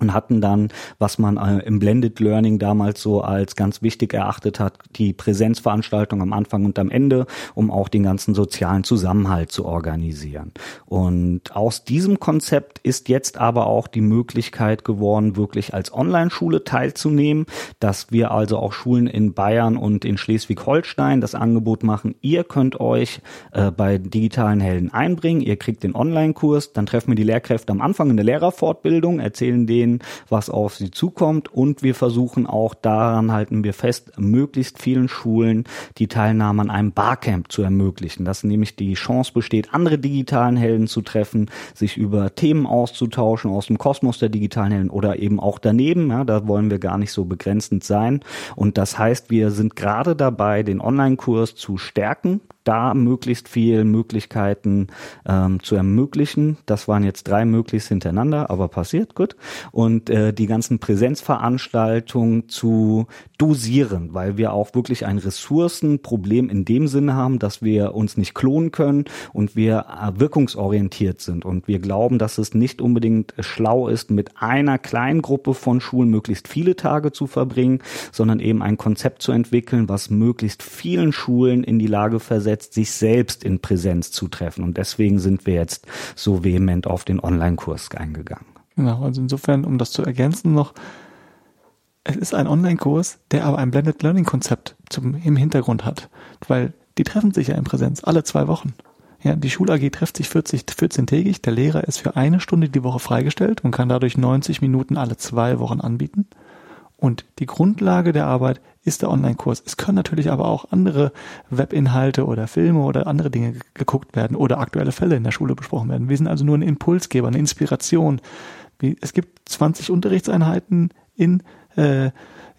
Speaker 2: und hatten dann, was man äh, im Blended Learning damals so als ganz wichtig erachtet hat, die Präsenzveranstaltung am Anfang und am Ende, um auch den ganzen sozialen Zusammenhalt zu organisieren. Und aus diesem Konzept ist jetzt aber auch die Möglichkeit geworden, wirklich als Online-Schule teilzunehmen, dass wir also auch Schulen in Bayern und in Schleswig-Holstein das Angebot machen, ihr könnt euch äh, bei digitalen Helden einbringen, ihr kriegt den Online-Kurs, dann treffen wir die Lehrkräfte am Anfang in der Lehrerfortbildung, erzählen denen, sehen, was auf sie zukommt. Und wir versuchen auch daran halten wir fest, möglichst vielen Schulen die Teilnahme an einem Barcamp zu ermöglichen, dass nämlich die Chance besteht, andere digitalen Helden zu treffen, sich über Themen auszutauschen aus dem Kosmos der digitalen Helden oder eben auch daneben, ja, da wollen wir gar nicht so begrenzend sein. Und das heißt, wir sind gerade dabei, den Online-Kurs zu stärken, da möglichst viel Möglichkeiten ähm, zu ermöglichen. Das waren jetzt drei möglichst hintereinander, aber passiert, gut. und äh, die ganzen Präsenzveranstaltungen zu dosieren, weil wir auch wirklich ein Ressourcenproblem in dem Sinne haben, dass wir uns nicht klonen können und wir äh, wirkungsorientiert sind und wir glauben, dass es nicht unbedingt schlau ist, mit einer kleinen Gruppe von Schulen möglichst viele Tage zu verbringen, sondern eben ein Konzept zu entwickeln, was möglichst vielen Schulen in die Lage versetzt, sich selbst in Präsenz zu treffen. Und deswegen sind wir jetzt so vehement auf den Online-Kurs eingegangen.
Speaker 3: Genau, also insofern, um das zu ergänzen noch, es ist ein Online-Kurs, der aber ein Blended Learning-Konzept im Hintergrund hat, weil die treffen sich ja in Präsenz alle zwei Wochen. Ja, die Schul AG trifft sich 40, 14-tägig. Der Lehrer ist für eine Stunde die Woche freigestellt und kann dadurch 90 Minuten alle zwei Wochen anbieten. Und die Grundlage der Arbeit ist der Online-Kurs. Es können natürlich aber auch andere Webinhalte oder Filme oder andere Dinge geguckt werden oder aktuelle Fälle in der Schule besprochen werden. Wir sind also nur ein Impulsgeber, eine Inspiration. Es gibt 20 Unterrichtseinheiten in äh,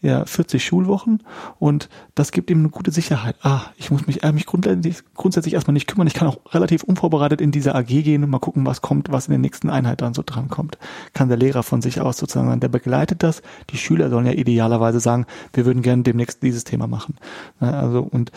Speaker 3: ja 40 Schulwochen und das gibt ihm eine gute Sicherheit. Ah, ich muss mich, äh, mich grundsätzlich, grundsätzlich erstmal nicht kümmern. Ich kann auch relativ unvorbereitet in diese AG gehen und mal gucken, was kommt, was in der nächsten Einheit dann so dran kommt. Kann der Lehrer von sich aus sozusagen sagen, der begleitet das. Die Schüler sollen ja idealerweise sagen, wir würden gerne demnächst dieses Thema machen. Also und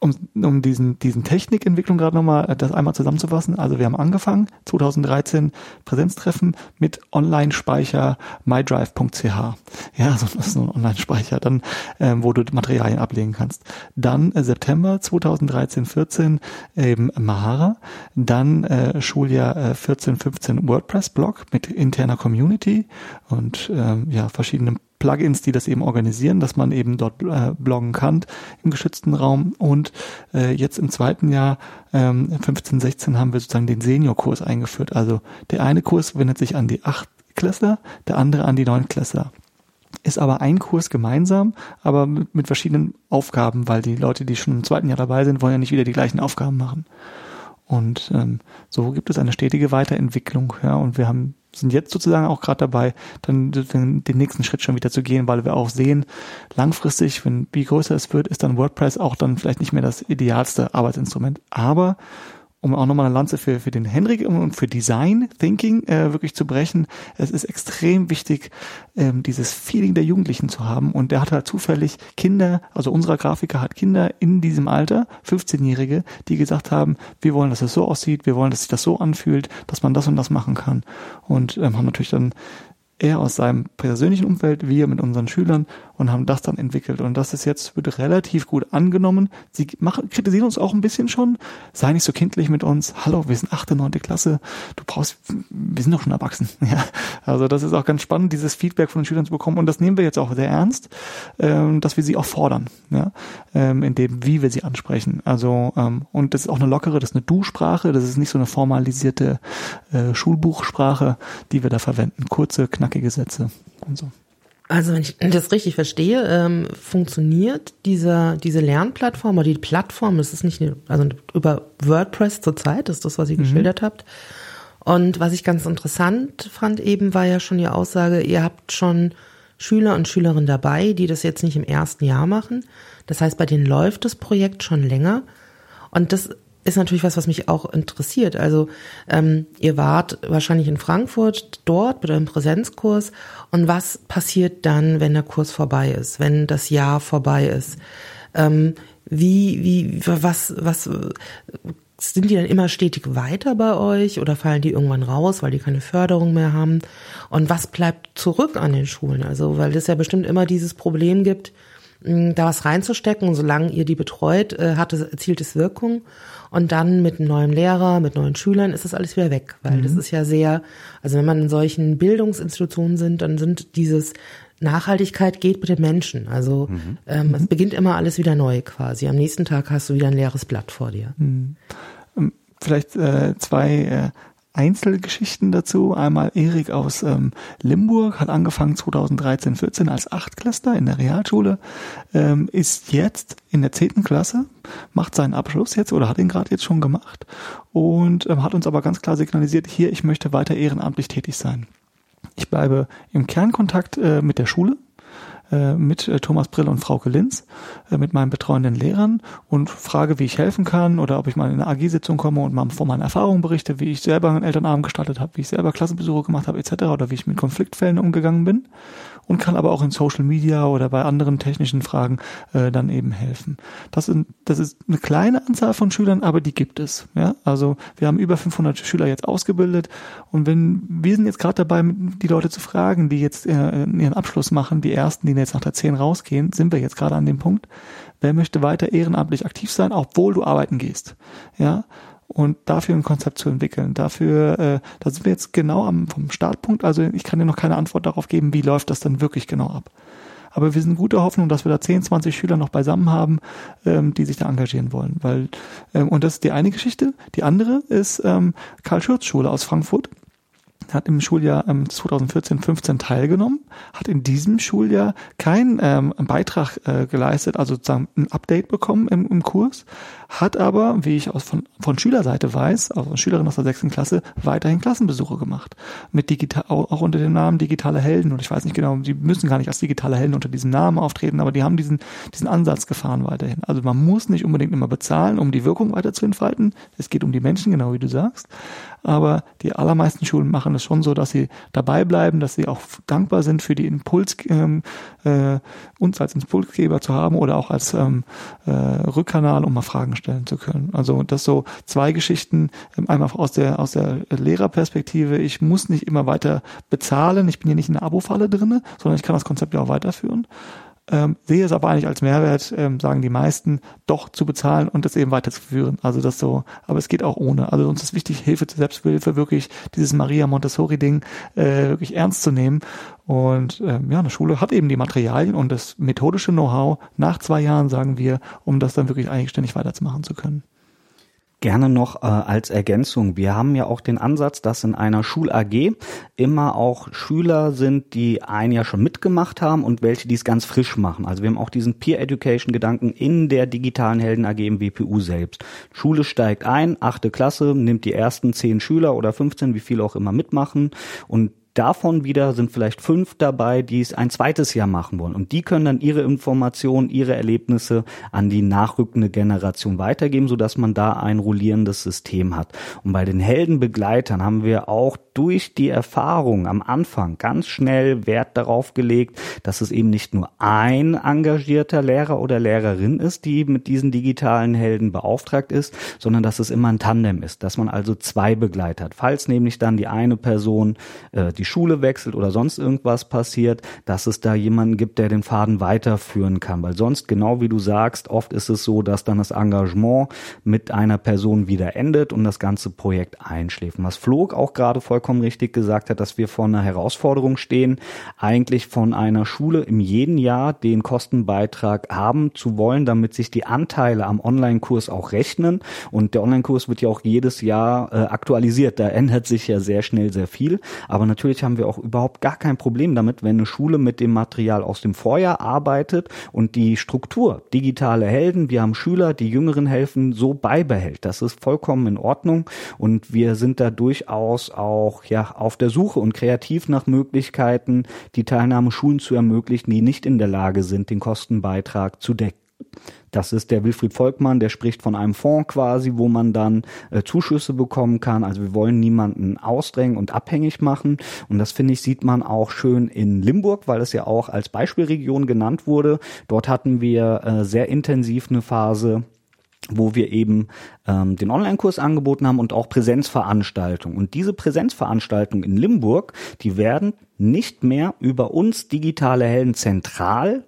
Speaker 3: um, um diesen, diesen Technikentwicklung gerade nochmal äh, das einmal zusammenzufassen. Also wir haben angefangen, 2013 Präsenztreffen mit Online-Speicher mydrive.ch. Ja, so, so ein Online-Speicher, dann, ähm, wo du Materialien ablegen kannst. Dann äh, September 2013, 14 eben Mahara. Dann äh, Schuljahr äh, 14, 15 WordPress-Blog mit interner Community und ähm, ja, verschiedenen Plugins, die das eben organisieren, dass man eben dort äh, bloggen kann im geschützten Raum. Und äh, jetzt im zweiten Jahr, ähm, 15, 16, haben wir sozusagen den Seniorkurs eingeführt. Also der eine Kurs wendet sich an die Achtklässler, der andere an die Neunklässler. Ist aber ein Kurs gemeinsam, aber mit, mit verschiedenen Aufgaben, weil die Leute, die schon im zweiten Jahr dabei sind, wollen ja nicht wieder die gleichen Aufgaben machen. Und ähm, so gibt es eine stetige Weiterentwicklung. Ja, und wir haben sind jetzt sozusagen auch gerade dabei, dann den, nächsten Schritt schon wieder zu gehen, weil wir auch sehen, langfristig, wenn wie größer es wird, ist dann WordPress auch dann vielleicht nicht mehr das idealste Arbeitsinstrument. Aber um auch nochmal eine Lanze für, für den Henrik und für Design Thinking äh, wirklich zu brechen. Es ist extrem wichtig, ähm, dieses Feeling der Jugendlichen zu haben. Und der hat halt zufällig Kinder, also unserer Grafiker hat Kinder in diesem Alter, 15-Jährige, die gesagt haben, wir wollen, dass es so aussieht, wir wollen, dass sich das so anfühlt, dass man das und das machen kann. Und ähm, haben natürlich dann er aus seinem persönlichen Umfeld, wir mit unseren Schülern und haben das dann entwickelt. Und das ist jetzt, wird relativ gut angenommen. Sie machen, kritisieren uns auch ein bisschen schon. Sei nicht so kindlich mit uns. Hallo, wir sind achte, neunte Klasse. Du brauchst, wir sind doch schon erwachsen. Ja, also das ist auch ganz spannend, dieses Feedback von den Schülern zu bekommen. Und das nehmen wir jetzt auch sehr ernst, ähm, dass wir sie auch fordern, ja, ähm, in dem, wie wir sie ansprechen. Also, ähm, und das ist auch eine lockere, das ist eine Du-Sprache. Das ist nicht so eine formalisierte äh, Schulbuchsprache, die wir da verwenden. Kurze, knackige Sätze und so.
Speaker 1: Also wenn ich das richtig verstehe, ähm, funktioniert dieser, diese Lernplattform oder die Plattform, das ist nicht, eine, also über WordPress zurzeit, ist das, was ihr mhm. geschildert habt. Und was ich ganz interessant fand eben, war ja schon die Aussage, ihr habt schon Schüler und Schülerinnen dabei, die das jetzt nicht im ersten Jahr machen. Das heißt, bei denen läuft das Projekt schon länger. Und das ist natürlich was, was mich auch interessiert. Also ähm, ihr wart wahrscheinlich in Frankfurt dort mit eurem Präsenzkurs und was passiert dann, wenn der Kurs vorbei ist, wenn das Jahr vorbei ist? Ähm, wie, wie, was, was sind die dann immer stetig weiter bei euch oder fallen die irgendwann raus, weil die keine Förderung mehr haben? Und was bleibt zurück an den Schulen? Also, weil es ja bestimmt immer dieses Problem gibt, da was reinzustecken. Und solange ihr die betreut, äh, hat es, erzielt es Wirkung. Und dann mit einem neuen Lehrer, mit neuen Schülern ist das alles wieder weg, weil mhm. das ist ja sehr, also wenn man in solchen Bildungsinstitutionen sind, dann sind dieses Nachhaltigkeit geht mit den Menschen. Also mhm. ähm, es mhm. beginnt immer alles wieder neu quasi. Am nächsten Tag hast du wieder ein leeres Blatt vor dir.
Speaker 3: Mhm. Ähm, vielleicht äh, zwei äh, Einzelgeschichten dazu. Einmal Erik aus ähm, Limburg hat angefangen 2013, 14 als Achtklässler in der Realschule, ähm, ist jetzt in der zehnten Klasse, macht seinen Abschluss jetzt oder hat ihn gerade jetzt schon gemacht und ähm, hat uns aber ganz klar signalisiert, hier, ich möchte weiter ehrenamtlich tätig sein. Ich bleibe im Kernkontakt äh, mit der Schule mit äh, Thomas Brill und Frauke Linz, äh, mit meinen betreuenden Lehrern und frage, wie ich helfen kann oder ob ich mal in eine AG-Sitzung komme und mal von meinen Erfahrungen berichte, wie ich selber einen Elternabend gestaltet habe, wie ich selber Klassenbesuche gemacht habe etc. oder wie ich mit Konfliktfällen umgegangen bin und kann aber auch in Social Media oder bei anderen technischen Fragen äh, dann eben helfen. Das, sind, das ist eine kleine Anzahl von Schülern, aber die gibt es. Ja? Also wir haben über 500 Schüler jetzt ausgebildet und wenn wir sind jetzt gerade dabei, die Leute zu fragen, die jetzt äh, ihren Abschluss machen, die ersten, die jetzt nach der 10 rausgehen, sind wir jetzt gerade an dem Punkt. Wer möchte weiter ehrenamtlich aktiv sein, obwohl du arbeiten gehst? Ja, und dafür ein Konzept zu entwickeln. Dafür, äh, da sind wir jetzt genau am vom Startpunkt. Also ich kann dir noch keine Antwort darauf geben, wie läuft das dann wirklich genau ab. Aber wir sind guter Hoffnung, dass wir da 10, 20 Schüler noch beisammen haben, ähm, die sich da engagieren wollen. Weil, ähm, und das ist die eine Geschichte. Die andere ist ähm, Karl Schürz Schule aus Frankfurt hat im Schuljahr ähm, 2014-15 teilgenommen, hat in diesem Schuljahr keinen ähm, Beitrag äh, geleistet, also sozusagen ein Update bekommen im, im Kurs, hat aber, wie ich aus von, von Schülerseite weiß, also Schülerin aus der sechsten Klasse, weiterhin Klassenbesuche gemacht. Mit digital, auch unter dem Namen digitale Helden. Und ich weiß nicht genau, die müssen gar nicht als digitale Helden unter diesem Namen auftreten, aber die haben diesen, diesen Ansatz gefahren weiterhin. Also man muss nicht unbedingt immer bezahlen, um die Wirkung weiter zu entfalten. Es geht um die Menschen, genau wie du sagst aber die allermeisten Schulen machen es schon so, dass sie dabei bleiben, dass sie auch dankbar sind für die Impuls, ähm, äh, uns als Impulsgeber zu haben oder auch als ähm, äh, Rückkanal, um mal Fragen stellen zu können. Also das so zwei Geschichten, ähm, einmal aus der aus der Lehrerperspektive. Ich muss nicht immer weiter bezahlen, ich bin hier nicht in der Abo-Falle drinne, sondern ich kann das Konzept ja auch weiterführen ähm, sehe es aber eigentlich als Mehrwert, ähm, sagen die meisten, doch zu bezahlen und das eben weiterzuführen. Also das so, aber es geht auch ohne. Also uns ist wichtig, Hilfe zur Selbsthilfe, wirklich dieses Maria Montessori-Ding äh, wirklich ernst zu nehmen. Und ähm, ja, eine Schule hat eben die Materialien und das methodische Know-how nach zwei Jahren, sagen wir, um das dann wirklich eigenständig weiterzumachen zu können.
Speaker 2: Gerne noch äh, als Ergänzung. Wir haben ja auch den Ansatz, dass in einer Schul-AG immer auch Schüler sind, die ein Jahr schon mitgemacht haben und welche, die es ganz frisch machen. Also wir haben auch diesen Peer-Education-Gedanken in der digitalen Helden-AG im WPU selbst. Schule steigt ein, achte Klasse, nimmt die ersten zehn Schüler oder 15, wie viele auch immer mitmachen und Davon wieder sind vielleicht fünf dabei, die es ein zweites Jahr machen wollen. Und die können dann ihre Informationen, ihre Erlebnisse an die nachrückende Generation weitergeben, sodass man da ein rollierendes System hat. Und bei den Heldenbegleitern haben wir auch durch die Erfahrung am Anfang ganz schnell Wert darauf gelegt, dass es eben nicht nur ein engagierter Lehrer oder Lehrerin ist, die mit diesen digitalen Helden beauftragt ist, sondern dass es immer ein Tandem ist, dass man also zwei Begleiter hat. Falls nämlich dann die eine Person äh, die Schule wechselt oder sonst irgendwas passiert, dass es da jemanden gibt, der den Faden weiterführen kann. Weil sonst, genau wie du sagst, oft ist es so, dass dann das Engagement mit einer Person wieder endet und das ganze Projekt einschläft. Was Flog auch gerade vollkommen richtig gesagt hat, dass wir vor einer Herausforderung stehen, eigentlich von einer Schule im jeden Jahr den Kostenbeitrag haben zu wollen, damit sich die Anteile am Online-Kurs auch rechnen. Und der Online-Kurs wird ja auch jedes Jahr äh, aktualisiert. Da ändert sich ja sehr schnell sehr viel. Aber Natürlich haben wir auch überhaupt gar kein Problem damit, wenn eine Schule mit dem Material aus dem Vorjahr arbeitet und die Struktur, digitale Helden, wir haben Schüler, die Jüngeren helfen, so beibehält. Das ist vollkommen in Ordnung und wir sind da durchaus auch ja auf der Suche und kreativ nach Möglichkeiten, die Teilnahme Schulen zu ermöglichen, die nicht in der Lage sind, den Kostenbeitrag zu decken. Das ist der Wilfried Volkmann, der spricht von einem Fonds quasi, wo man dann äh, Zuschüsse bekommen kann. Also wir wollen niemanden ausdrängen und abhängig machen. Und das finde ich, sieht man auch schön in Limburg, weil es ja auch als Beispielregion genannt wurde. Dort hatten wir äh, sehr intensiv eine Phase wo wir eben ähm, den Online-Kurs angeboten haben und auch Präsenzveranstaltungen. Und diese Präsenzveranstaltungen in Limburg, die werden nicht mehr über uns digitale Helden zentral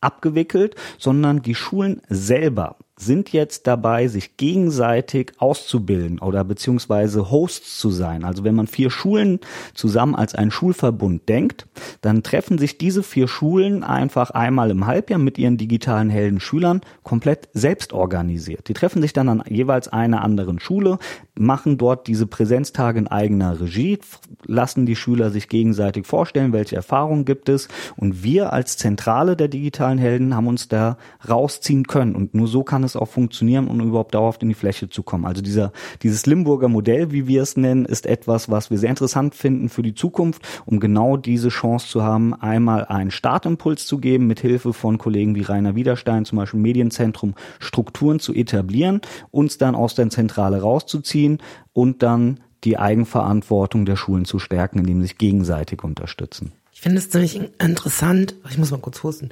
Speaker 2: abgewickelt, sondern die Schulen selber sind jetzt dabei, sich gegenseitig auszubilden oder beziehungsweise Hosts zu sein. Also wenn man vier Schulen zusammen als ein Schulverbund denkt, dann treffen sich diese vier Schulen einfach einmal im Halbjahr mit ihren digitalen Helden Schülern komplett selbst organisiert. Die treffen sich dann an jeweils einer anderen Schule, machen dort diese Präsenztage in eigener Regie, lassen die Schüler sich gegenseitig vorstellen, welche Erfahrungen gibt es und wir als Zentrale der digitalen Helden haben uns da rausziehen können und nur so kann es es auch funktionieren, um überhaupt dauerhaft in die Fläche zu kommen. Also dieser, dieses Limburger Modell, wie wir es nennen, ist etwas, was wir sehr interessant finden für die Zukunft, um genau diese Chance zu haben, einmal einen Startimpuls zu geben, mit Hilfe von Kollegen wie Rainer Widerstein, zum Beispiel Medienzentrum, Strukturen zu etablieren, uns dann aus der Zentrale rauszuziehen und dann die Eigenverantwortung der Schulen zu stärken, indem sie sich gegenseitig unterstützen.
Speaker 1: Ich finde es ziemlich interessant. Ich muss mal kurz husten.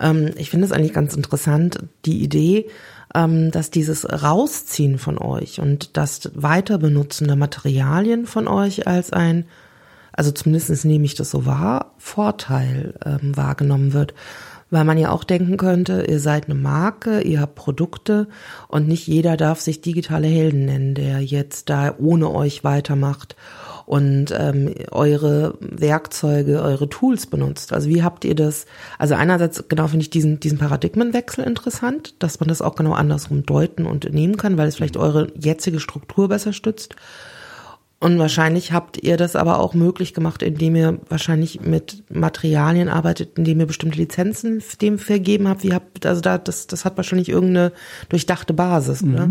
Speaker 1: Ähm, ich finde es eigentlich ganz interessant, die Idee, ähm, dass dieses Rausziehen von euch und das Weiterbenutzen der Materialien von euch als ein, also zumindest nehme ich das so wahr, Vorteil ähm, wahrgenommen wird. Weil man ja auch denken könnte, ihr seid eine Marke, ihr habt Produkte und nicht jeder darf sich digitale Helden nennen, der jetzt da ohne euch weitermacht und ähm, eure Werkzeuge, eure Tools benutzt. Also wie habt ihr das? Also einerseits genau finde ich diesen diesen Paradigmenwechsel interessant, dass man das auch genau andersrum deuten und nehmen kann, weil es vielleicht eure jetzige Struktur besser stützt. Und wahrscheinlich habt ihr das aber auch möglich gemacht, indem ihr wahrscheinlich mit Materialien arbeitet, indem ihr bestimmte Lizenzen dem vergeben habt. Wie habt, also da, das, das hat wahrscheinlich irgendeine durchdachte Basis, mhm. oder?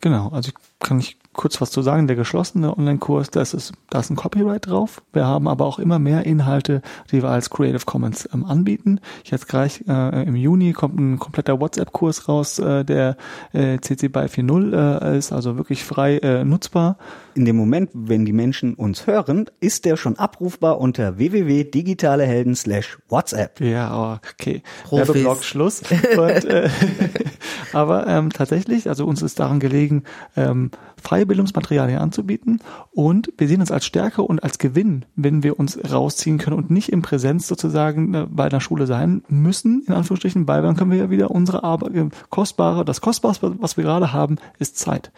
Speaker 3: Genau, also kann ich kurz was zu sagen. Der geschlossene Online-Kurs, da ist, da ist ein Copyright drauf. Wir haben aber auch immer mehr Inhalte, die wir als Creative Commons ähm, anbieten. Jetzt gleich äh, im Juni kommt ein kompletter WhatsApp-Kurs raus, äh, der äh, CC BY 4.0 äh, ist, also wirklich frei äh, nutzbar.
Speaker 2: In dem Moment, wenn die Menschen uns hören, ist der schon abrufbar unter www.digitalehelden slash WhatsApp.
Speaker 3: Ja, okay. Werbeblock Schluss. Und, äh, aber ähm, tatsächlich, also uns ist daran gelegen, ähm, freie Bildungsmaterialien anzubieten und wir sehen uns als Stärke und als Gewinn, wenn wir uns rausziehen können und nicht in Präsenz sozusagen äh, bei einer Schule sein müssen, in Anführungsstrichen, weil dann können wir ja wieder unsere Arbeit, äh, kostbare, das Kostbarste, was wir gerade haben, ist Zeit.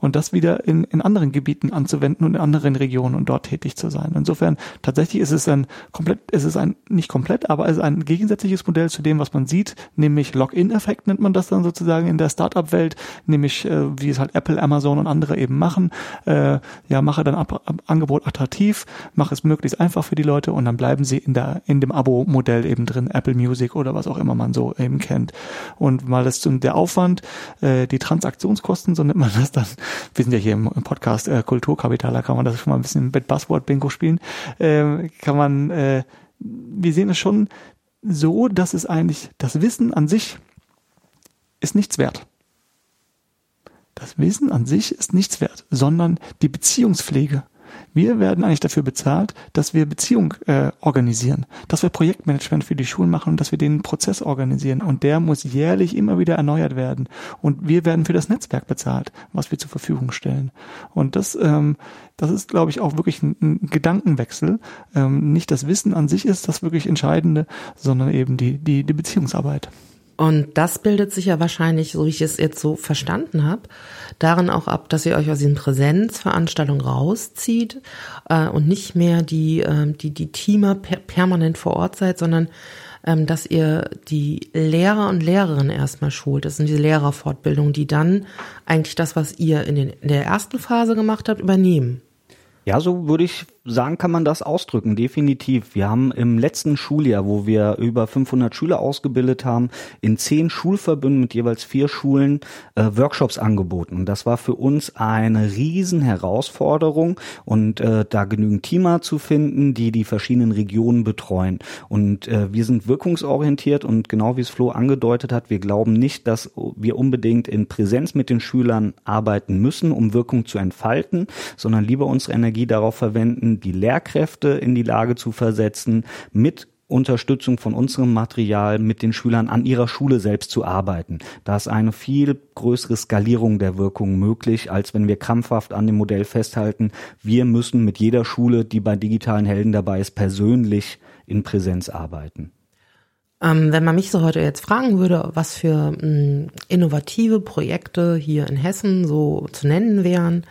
Speaker 3: Und das wieder in, in anderen Gebieten anzuwenden und in anderen Regionen und dort tätig zu sein. Insofern tatsächlich ist es ein komplett, ist es ein, nicht komplett, aber es ist ein gegensätzliches Modell zu dem, was man sieht, nämlich Login-Effekt nennt man das dann sozusagen in der Startup-Welt, nämlich äh, wie es halt Apple, Amazon und andere eben machen. Äh, ja, mache dann Ab Ab Angebot attraktiv, mache es möglichst einfach für die Leute und dann bleiben sie in der in dem Abo-Modell eben drin, Apple Music oder was auch immer man so eben kennt. Und mal das zum der Aufwand, äh, die Transaktionskosten, so nennt man das dann. Wir sind ja hier im, im Podcast äh, Kulturkapital, da kann man das schon mal ein bisschen mit Buzzword Bingo spielen. Äh, kann man, äh, wir sehen es schon so, dass es eigentlich das Wissen an sich ist nichts wert. Das Wissen an sich ist nichts wert, sondern die Beziehungspflege. Wir werden eigentlich dafür bezahlt, dass wir Beziehung äh, organisieren, dass wir Projektmanagement für die Schulen machen und dass wir den Prozess organisieren. Und der muss jährlich immer wieder erneuert werden. Und wir werden für das Netzwerk bezahlt, was wir zur Verfügung stellen. Und das, ähm, das ist, glaube ich, auch wirklich ein, ein Gedankenwechsel. Ähm, nicht das Wissen an sich ist das wirklich Entscheidende, sondern eben die, die, die Beziehungsarbeit.
Speaker 1: Und das bildet sich ja wahrscheinlich, so wie ich es jetzt so verstanden habe, darin auch ab, dass ihr euch aus diesen Präsenzveranstaltungen rauszieht äh, und nicht mehr die, äh, die, die Teamer per permanent vor Ort seid, sondern ähm, dass ihr die Lehrer und Lehrerinnen erstmal schult. Das sind diese Lehrerfortbildungen, die dann eigentlich das, was ihr in, den, in der ersten Phase gemacht habt, übernehmen.
Speaker 2: Ja, so würde ich sagen, kann man das ausdrücken, definitiv. Wir haben im letzten Schuljahr, wo wir über 500 Schüler ausgebildet haben, in zehn Schulverbünden mit jeweils vier Schulen äh, Workshops angeboten. Das war für uns eine riesen Herausforderung und äh, da genügend Teamer zu finden, die die verschiedenen Regionen betreuen. Und äh, wir sind wirkungsorientiert und genau wie es Flo angedeutet hat, wir glauben nicht, dass wir unbedingt in Präsenz mit den Schülern arbeiten müssen, um Wirkung zu entfalten, sondern lieber unsere Energie darauf verwenden, die Lehrkräfte in die Lage zu versetzen, mit Unterstützung von unserem Material mit den Schülern an ihrer Schule selbst zu arbeiten. Da ist eine viel größere Skalierung der Wirkung möglich, als wenn wir krampfhaft an dem Modell festhalten, wir müssen mit jeder Schule, die bei digitalen Helden dabei ist, persönlich in Präsenz arbeiten.
Speaker 1: Ähm, wenn man mich so heute jetzt fragen würde, was für mh, hm, innovative Projekte hier in Hessen so zu nennen wären,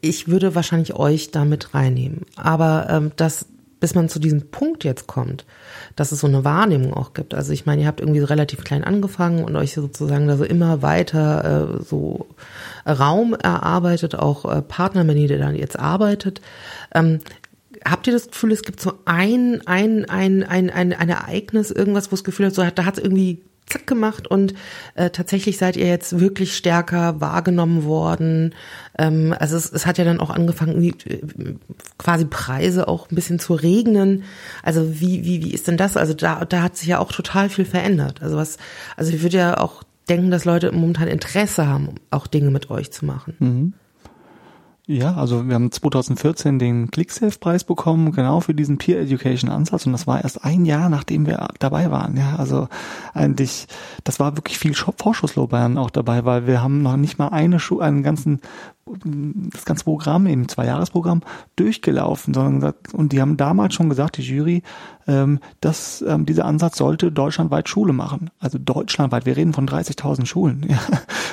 Speaker 1: ich würde wahrscheinlich euch damit reinnehmen. Aber ähm, das, bis man zu diesem Punkt jetzt kommt, dass es so eine Wahrnehmung auch gibt. Also ich meine, ihr habt irgendwie relativ klein angefangen und euch sozusagen da so immer weiter äh, so Raum erarbeitet, auch äh, Partner, wenn ihr da jetzt arbeitet. Ähm, habt ihr das Gefühl, es gibt so ein, ein, ein, ein, ein, ein Ereignis, irgendwas, wo es Gefühl hat, so, da hat es irgendwie zack gemacht und äh, tatsächlich seid ihr jetzt wirklich stärker wahrgenommen worden. Ähm, also es, es hat ja dann auch angefangen, äh, quasi Preise auch ein bisschen zu regnen. Also wie, wie, wie ist denn das? Also da, da hat sich ja auch total viel verändert. Also was, also ich würde ja auch denken, dass Leute momentan Interesse haben, auch Dinge mit euch zu machen.
Speaker 3: Mhm. Ja, also wir haben 2014 den ClickSafe-Preis bekommen, genau für diesen Peer Education Ansatz und das war erst ein Jahr, nachdem wir dabei waren. Ja, also eigentlich, das war wirklich viel Vorschusslorbeeren auch dabei, weil wir haben noch nicht mal eine Schu einen ganzen das ganze Programm, eben Zwei-Jahres-Programm, durchgelaufen, sondern und die haben damals schon gesagt, die Jury, ähm, dass ähm, dieser Ansatz sollte deutschlandweit Schule machen. Also deutschlandweit, wir reden von 30.000 Schulen. Ja.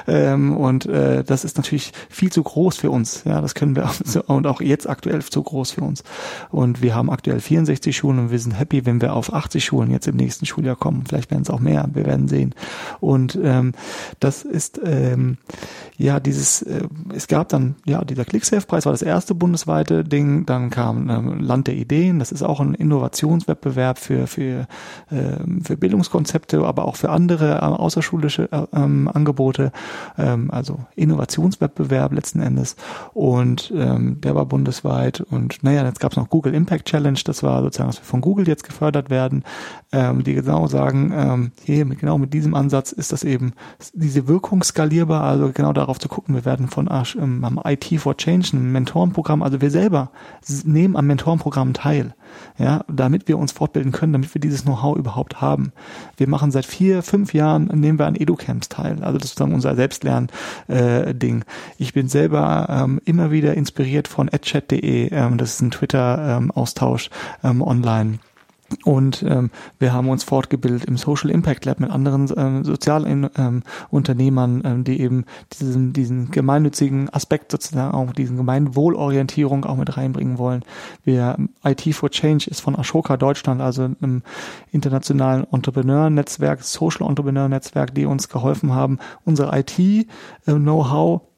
Speaker 3: Ähm, und äh, das ist natürlich viel zu groß für uns. Ja, das können wir auch, und auch jetzt aktuell zu groß für uns. Und wir haben aktuell 64 Schulen und wir sind happy, wenn wir auf 80 Schulen jetzt im nächsten Schuljahr kommen. Vielleicht werden es auch mehr, wir werden sehen. Und ähm, das ist ähm, ja dieses, äh, es gab dann, ja, dieser ClickSafe-Preis war das erste bundesweite Ding, dann kam ähm, Land der Ideen, das ist auch ein Innovationswettbewerb für, für, äh, für Bildungskonzepte, aber auch für andere äh, außerschulische äh, ähm, Angebote, ähm, also Innovationswettbewerb letzten Endes. Und ähm, der war bundesweit. Und naja, jetzt gab es noch Google Impact Challenge, das war sozusagen, dass wir von Google jetzt gefördert werden, ähm, die genau sagen, ähm, hier, genau mit diesem Ansatz ist das eben diese Wirkung skalierbar, also genau darauf zu gucken, wir werden von Arsch, ähm, am IT for Change, einem Mentorenprogramm, also wir selber nehmen am Mentorenprogramm teil, ja, damit wir uns fortbilden können, damit wir dieses Know-how überhaupt haben. Wir machen seit vier, fünf Jahren, nehmen wir an Educamps teil, also das ist sozusagen unser Selbstlern-Ding. Äh, ich bin selber ähm, immer wieder inspiriert von adchat.de, ähm, das ist ein Twitter-Austausch ähm, online. Und ähm, wir haben uns fortgebildet im Social Impact Lab mit anderen ähm, sozialen ähm, ähm, die eben diesen, diesen gemeinnützigen Aspekt sozusagen auch diesen Gemeinwohlorientierung auch mit reinbringen wollen. Wir IT for Change ist von Ashoka Deutschland, also einem internationalen Entrepreneur-Netzwerk, Social Entrepreneur-Netzwerk, die uns geholfen haben, unsere IT-Know-how äh,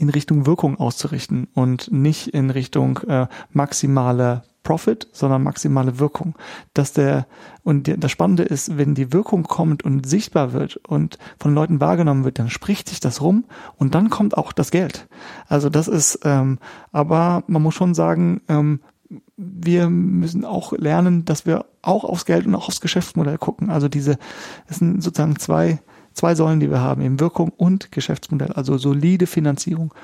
Speaker 3: in Richtung Wirkung auszurichten und nicht in Richtung äh, maximale Profit, sondern maximale Wirkung. Dass der, und das Spannende ist, wenn die Wirkung kommt und sichtbar wird und von Leuten wahrgenommen wird, dann spricht sich das rum und dann kommt auch das Geld. Also das ist, ähm, aber man muss schon sagen, ähm, wir müssen auch lernen, dass wir auch aufs Geld und auch aufs Geschäftsmodell gucken. Also diese, es sind sozusagen zwei, zwei Säulen, die wir haben, eben Wirkung und Geschäftsmodell, also solide Finanzierung.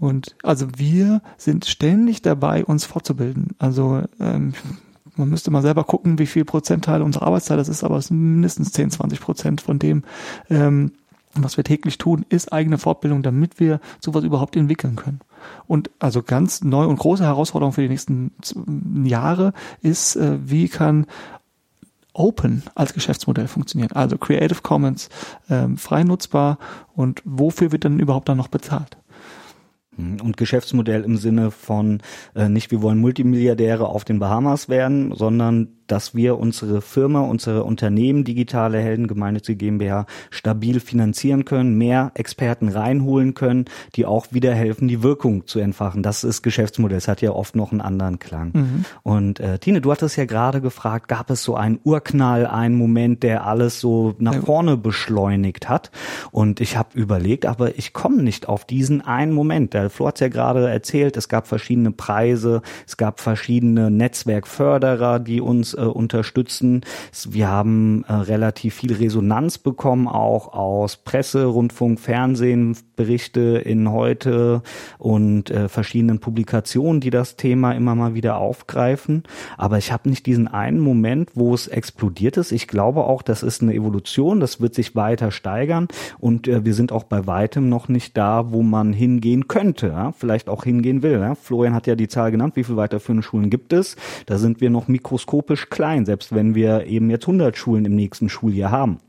Speaker 3: Und also wir sind ständig dabei, uns fortzubilden. Also ähm, man müsste mal selber gucken, wie viel Prozentteil unserer Arbeitszeit das ist, aber es sind mindestens 10, 20 Prozent von dem, ähm, was wir täglich tun, ist eigene Fortbildung, damit wir sowas überhaupt entwickeln können. Und also ganz neu und große Herausforderung für die nächsten Jahre ist, äh, wie kann Open als Geschäftsmodell funktionieren. Also Creative Commons, ähm, frei nutzbar und wofür wird dann überhaupt dann noch bezahlt?
Speaker 2: Und Geschäftsmodell im Sinne von äh, nicht, wir wollen Multimilliardäre auf den Bahamas werden, sondern dass wir unsere Firma, unsere Unternehmen, digitale Helden, gemeinnützige GmbH, stabil finanzieren können, mehr Experten reinholen können, die auch wieder helfen, die Wirkung zu entfachen. Das ist Geschäftsmodell. Es hat ja oft noch einen anderen Klang. Mhm. Und äh, Tine, du hattest ja gerade gefragt, gab es so einen Urknall, einen Moment, der alles so nach vorne beschleunigt hat? Und ich habe überlegt, aber ich komme nicht auf diesen einen Moment. Der Flo hat ja gerade erzählt, es gab verschiedene Preise, es gab verschiedene Netzwerkförderer, die uns äh, unterstützen. Wir haben äh, relativ viel Resonanz bekommen, auch aus Presse, Rundfunk, Fernsehen, Berichte in heute und äh, verschiedenen Publikationen, die das Thema immer mal wieder aufgreifen. Aber ich habe nicht diesen einen Moment, wo es explodiert ist. Ich glaube auch, das ist eine Evolution, das wird sich weiter steigern und äh, wir sind auch bei weitem noch nicht da, wo man hingehen könnte, ja? vielleicht auch hingehen will. Ja? Florian hat ja die Zahl genannt, wie viel weiterführende Schulen gibt es. Da sind wir noch mikroskopisch klein, selbst wenn wir eben jetzt 100 Schulen im nächsten Schuljahr haben.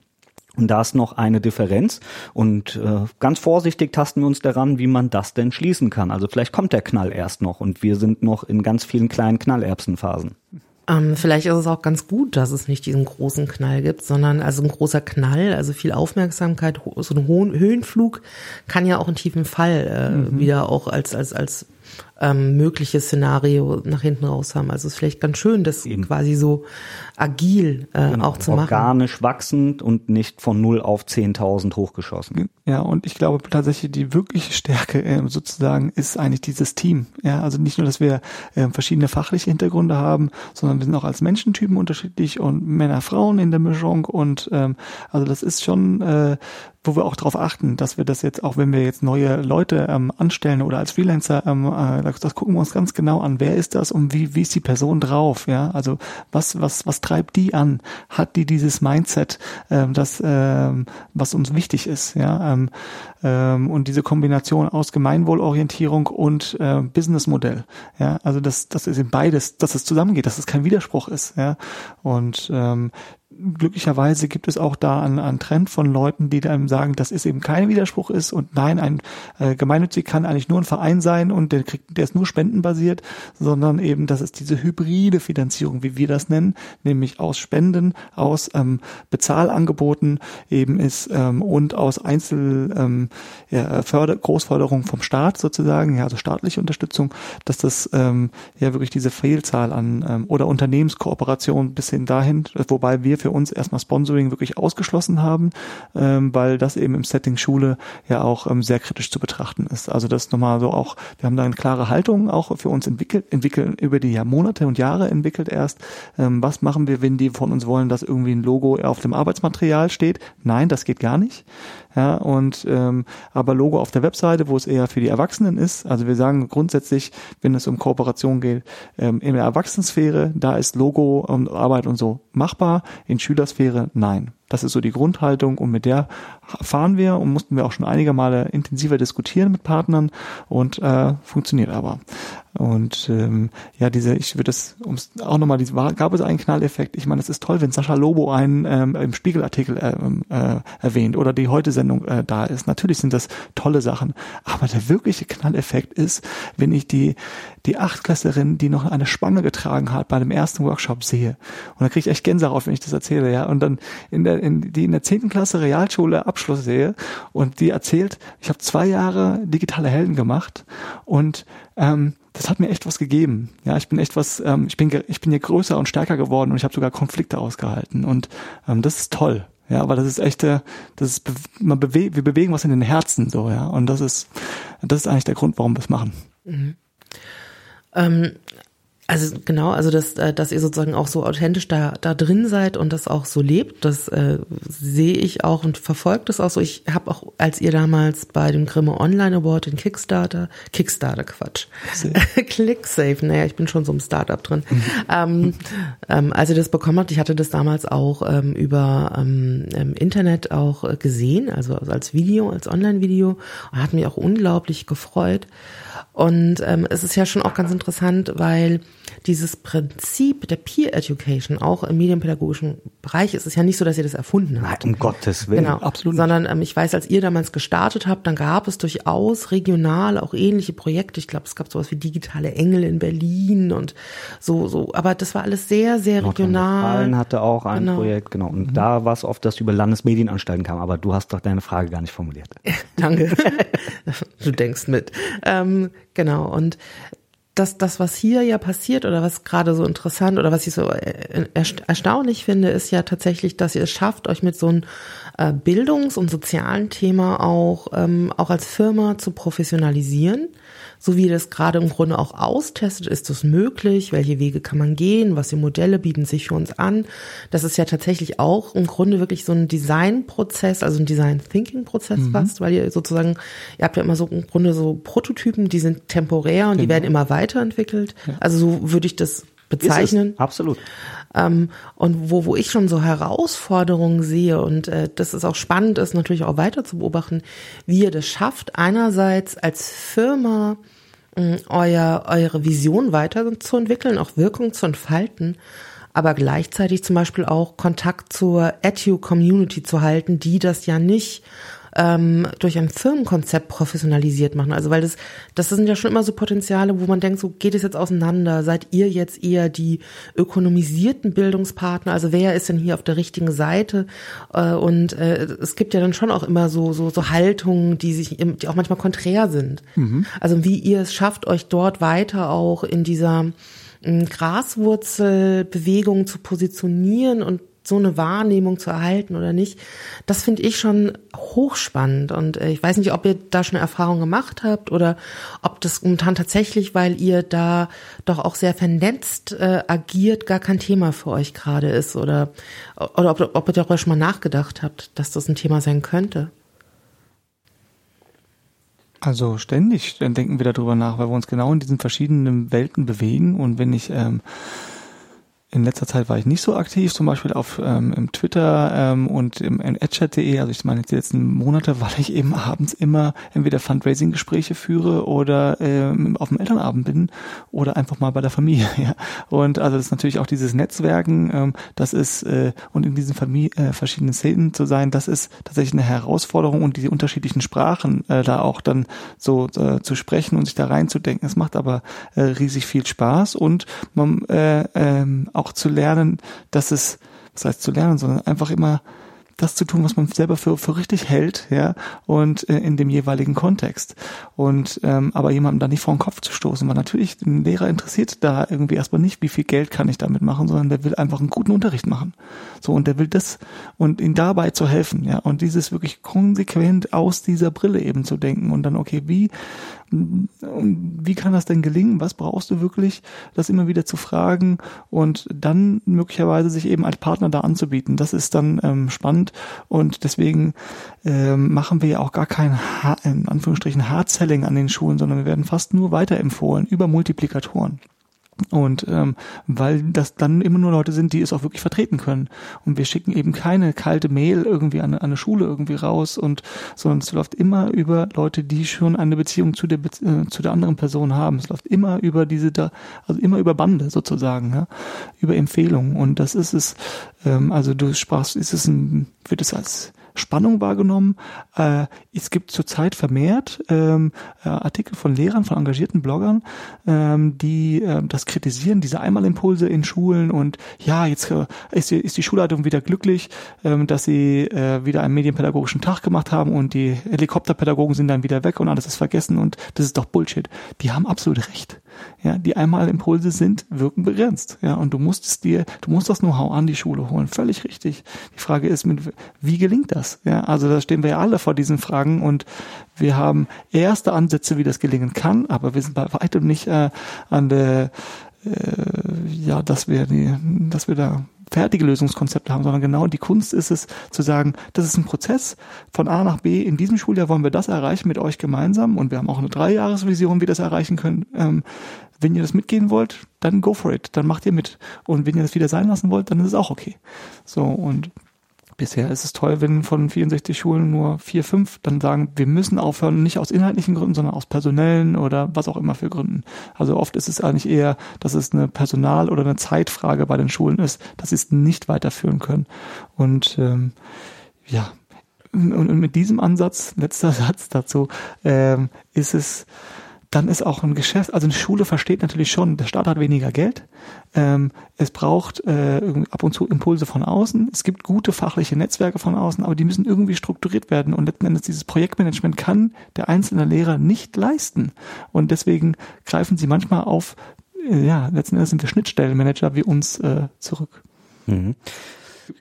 Speaker 2: Und da ist noch eine Differenz und äh, ganz vorsichtig tasten wir uns daran, wie man das denn schließen kann. Also vielleicht kommt der Knall erst noch und wir sind noch in ganz vielen kleinen Knallerbsenphasen.
Speaker 1: Ähm, vielleicht ist es auch ganz gut, dass es nicht diesen großen Knall gibt, sondern also ein großer Knall, also viel Aufmerksamkeit, so ein hohen Höhenflug kann ja auch einen tiefen Fall äh, mhm. wieder auch als als als ähm, mögliche Szenario nach hinten raus haben. Also es ist vielleicht ganz schön, das Eben. quasi so agil äh, genau, auch zu
Speaker 2: machen. Organisch wachsend und nicht von 0 auf 10.000 hochgeschossen.
Speaker 3: Ja, und ich glaube tatsächlich, die wirkliche Stärke äh, sozusagen ist eigentlich dieses Team. Ja, also nicht nur, dass wir äh, verschiedene fachliche Hintergründe haben, sondern wir sind auch als Menschentypen unterschiedlich und Männer, Frauen in der Mischung und ähm, also das ist schon äh, wo wir auch darauf achten, dass wir das jetzt, auch wenn wir jetzt neue Leute ähm, anstellen oder als Freelancer, ähm, äh, das, gucken wir uns ganz genau an, wer ist das und wie, wie ist die Person drauf, ja, also was, was, was treibt die an? Hat die dieses Mindset, ähm, das, ähm, was uns wichtig ist, ja, ähm, ähm, und diese Kombination aus Gemeinwohlorientierung und äh, Businessmodell, ja, also das, das ist eben beides, dass es zusammengeht, dass es kein Widerspruch ist, ja, und ähm, glücklicherweise gibt es auch da einen, einen Trend von Leuten, die einem sagen, dass es eben kein Widerspruch ist und nein, ein äh, gemeinnützig kann eigentlich nur ein Verein sein und der kriegt, der ist nur spendenbasiert, sondern eben, dass es diese hybride Finanzierung, wie wir das nennen, nämlich aus Spenden, aus ähm, Bezahlangeboten eben ist ähm, und aus Einzel ähm, ja, Förder Großförderung vom Staat sozusagen, ja, also staatliche Unterstützung, dass das ähm, ja wirklich diese Fehlzahl an ähm, oder Unternehmenskooperation bis hin dahin, wobei wir für uns erstmal Sponsoring wirklich ausgeschlossen haben, ähm, weil das eben im Setting Schule ja auch ähm, sehr kritisch zu betrachten ist. Also das nochmal so auch, wir haben da eine klare Haltung auch für uns entwickelt, entwickeln über die Jahr, Monate und Jahre entwickelt erst. Ähm, was machen wir, wenn die von uns wollen, dass irgendwie ein Logo auf dem Arbeitsmaterial steht? Nein, das geht gar nicht ja, und ähm, aber Logo auf der Webseite, wo es eher für die Erwachsenen ist. Also wir sagen grundsätzlich, wenn es um Kooperation geht, ähm, in der Erwachsenensphäre, da ist Logo und Arbeit und so machbar, in Schülersphäre nein. Das ist so die Grundhaltung und mit der fahren wir und mussten wir auch schon einige Male intensiver diskutieren mit Partnern und äh, funktioniert aber. Und ähm, ja, diese, ich würde das, um auch nochmal, gab es einen Knalleffekt. Ich meine, es ist toll, wenn Sascha Lobo einen ähm, im Spiegelartikel äh, äh, erwähnt oder die Heute-Sendung äh, da ist. Natürlich sind das tolle Sachen, aber der wirkliche Knalleffekt ist, wenn ich die die Achtklässlerin, die noch eine Spange getragen hat bei dem ersten Workshop sehe. Und da kriege ich echt Gänsehaut, wenn ich das erzähle, ja. Und dann in der, in, die in der zehnten Klasse Realschule Abschluss sehe und die erzählt, ich habe zwei Jahre digitale Helden gemacht und ähm, das hat mir echt was gegeben. Ja, ich bin echt was, ähm, ich bin ich bin hier größer und stärker geworden und ich habe sogar Konflikte ausgehalten und ähm, das ist toll. Ja, aber das ist echt, das ist, man bewegt, wir bewegen was in den Herzen so, ja. Und das ist, das ist eigentlich der Grund, warum wir es machen. Mhm.
Speaker 1: Ähm, also genau, also dass, äh, dass ihr sozusagen auch so authentisch da, da drin seid und das auch so lebt, das äh, sehe ich auch und verfolge das auch so. Ich habe auch, als ihr damals bei dem Grimme Online Award den Kickstarter, Kickstarter Quatsch, ClickSafe, naja, ich bin schon so im Startup drin. Ähm, ähm, als ihr das bekommen habt, ich hatte das damals auch ähm, über ähm, Internet auch äh, gesehen, also als Video, als Online-Video und hat mich auch unglaublich gefreut. Und ähm, es ist ja schon auch ganz interessant, weil dieses Prinzip der Peer Education auch im medienpädagogischen Bereich ist es ja nicht so, dass ihr das erfunden habt.
Speaker 2: Nein, um Gottes Willen.
Speaker 1: Genau, absolut. Sondern ähm, ich weiß, als ihr damals gestartet habt, dann gab es durchaus regional auch ähnliche Projekte. Ich glaube, es gab sowas wie digitale Engel in Berlin und so, so. Aber das war alles sehr, sehr regional.
Speaker 2: Nordrhein-Westfalen hatte auch ein genau. Projekt, genau. Und mhm. da war es oft, dass über Landesmedienanstalten kam. Aber du hast doch deine Frage gar nicht formuliert.
Speaker 1: Danke. du denkst mit. Ähm, genau. Und das, das, was hier ja passiert oder was gerade so interessant oder was ich so äh, erstaunlich finde, ist ja tatsächlich, dass ihr es schafft, euch mit so einem äh, Bildungs- und sozialen Thema auch, ähm, auch als Firma zu professionalisieren so wie ihr das gerade im Grunde auch austestet, ist das möglich? Welche Wege kann man gehen? Was für Modelle bieten sich für uns an? Das ist ja tatsächlich auch im Grunde wirklich so ein Designprozess, also ein Design-Thinking-Prozess mhm. fast, weil ihr sozusagen, ihr habt ja immer so im Grunde so Prototypen, die sind temporär und genau. die werden immer weiterentwickelt. Ja. Also so würde ich das bezeichnen.
Speaker 2: Absolut.
Speaker 1: Ähm, und wo, wo ich schon so Herausforderungen sehe und äh, das ist auch spannend ist, natürlich auch weiter zu beobachten, wie ihr das schafft, einerseits als Firma äh, euer, eure Vision weiterzuentwickeln, auch Wirkung zu entfalten, aber gleichzeitig zum Beispiel auch Kontakt zur Edu-Community zu halten, die das ja nicht ähm, durch ein Firmenkonzept professionalisiert machen. Also weil das, das sind ja schon immer so Potenziale, wo man denkt, so geht es jetzt auseinander? Seid ihr jetzt eher die ökonomisierten Bildungspartner? Also wer ist denn hier auf der richtigen Seite? Äh, und äh, es gibt ja dann schon auch immer so so, so Haltungen, die sich, die auch manchmal konträr sind. Mhm. Also wie ihr es schafft, euch dort weiter auch in dieser Graswurzelbewegung zu positionieren und so eine Wahrnehmung zu erhalten oder nicht, das finde ich schon hochspannend. Und äh, ich weiß nicht, ob ihr da schon Erfahrungen gemacht habt oder ob das momentan tatsächlich, weil ihr da doch auch sehr vernetzt äh, agiert, gar kein Thema für euch gerade ist oder, oder ob, ob ihr darüber schon mal nachgedacht habt, dass das ein Thema sein könnte.
Speaker 3: Also ständig denken wir darüber nach, weil wir uns genau in diesen verschiedenen Welten bewegen. Und wenn ich ähm, in letzter Zeit war ich nicht so aktiv, zum Beispiel auf ähm, im Twitter ähm, und im, im adchat.de, also ich meine die letzten Monate, weil ich eben abends immer entweder Fundraising-Gespräche führe oder ähm, auf dem Elternabend bin oder einfach mal bei der Familie. Ja. Und also das ist natürlich auch dieses Netzwerken, ähm, das ist äh, und in diesen Familie, äh, verschiedenen Szenen zu sein, das ist tatsächlich eine Herausforderung und die unterschiedlichen Sprachen äh, da auch dann so äh, zu sprechen und sich da reinzudenken. Es macht aber äh, riesig viel Spaß und man äh, äh, auch zu lernen, dass es, was heißt zu lernen, sondern einfach immer das zu tun, was man selber für, für richtig hält, ja, und äh, in dem jeweiligen Kontext. Und ähm, aber jemandem da nicht vor den Kopf zu stoßen, weil natürlich ein Lehrer interessiert da irgendwie erstmal nicht, wie viel Geld kann ich damit machen, sondern der will einfach einen guten Unterricht machen. So, und der will das und ihm dabei zu helfen, ja, und dieses wirklich konsequent aus dieser Brille eben zu denken und dann, okay, wie wie kann das denn gelingen? Was brauchst du wirklich? Das immer wieder zu fragen und dann möglicherweise sich eben als Partner da anzubieten. Das ist dann ähm, spannend und deswegen ähm, machen wir ja auch gar kein, in Anführungsstrichen, Hard-Selling an den Schulen, sondern wir werden fast nur weiterempfohlen über Multiplikatoren. Und ähm, weil das dann immer nur Leute sind, die es auch wirklich vertreten können. Und wir schicken eben keine kalte Mail irgendwie an, an eine Schule irgendwie raus und sondern es läuft immer über Leute, die schon eine Beziehung zu der äh, zu der anderen Person haben. Es läuft immer über diese da, also immer über Bande sozusagen, ja, über Empfehlungen. Und das ist es, ähm, also du sprachst, ist es ein, wird es als Spannung wahrgenommen. Äh, es gibt zurzeit vermehrt ähm, äh, Artikel von Lehrern, von engagierten Bloggern, ähm, die äh, das kritisieren, diese Einmalimpulse in Schulen und ja, jetzt äh, ist, die, ist die Schulleitung wieder glücklich, ähm, dass sie äh, wieder einen medienpädagogischen Tag gemacht haben und die Helikopterpädagogen sind dann wieder weg und alles ist vergessen und das ist doch Bullshit. Die haben absolut recht. Ja, die Einmalimpulse sind, wirken begrenzt. Ja, und du musst es dir, du musst das Know-how an die Schule holen. Völlig richtig. Die Frage ist, mit, wie gelingt das? Ja, also da stehen wir ja alle vor diesen Fragen und wir haben erste Ansätze, wie das gelingen kann, aber wir sind bei weitem nicht äh, an der, äh, ja, dass wir die, dass wir da fertige Lösungskonzepte haben, sondern genau die Kunst ist es zu sagen, das ist ein Prozess von A nach B. In diesem Schuljahr wollen wir das erreichen mit euch gemeinsam und wir haben auch eine Dreijahresvision, wie wir das erreichen können. Ähm, wenn ihr das mitgehen wollt, dann go for it, dann macht ihr mit. Und wenn ihr das wieder sein lassen wollt, dann ist es auch okay. So und Bisher ist es toll, wenn von 64 Schulen nur vier, fünf dann sagen, wir müssen aufhören, nicht aus inhaltlichen Gründen, sondern aus personellen oder was auch immer für Gründen. Also oft ist es eigentlich eher, dass es eine Personal- oder eine Zeitfrage bei den Schulen ist, dass sie es nicht weiterführen können. Und ähm, ja, und, und mit diesem Ansatz, letzter Satz dazu, ähm, ist es dann ist auch ein Geschäft, also eine Schule versteht natürlich schon, der Staat hat weniger Geld, ähm, es braucht äh, ab und zu Impulse von außen, es gibt gute fachliche Netzwerke von außen, aber die müssen irgendwie strukturiert werden und letzten Endes dieses Projektmanagement kann der einzelne Lehrer nicht leisten und deswegen greifen sie manchmal auf, äh, ja, letzten Endes sind wir Schnittstellenmanager wie uns äh, zurück. Mhm.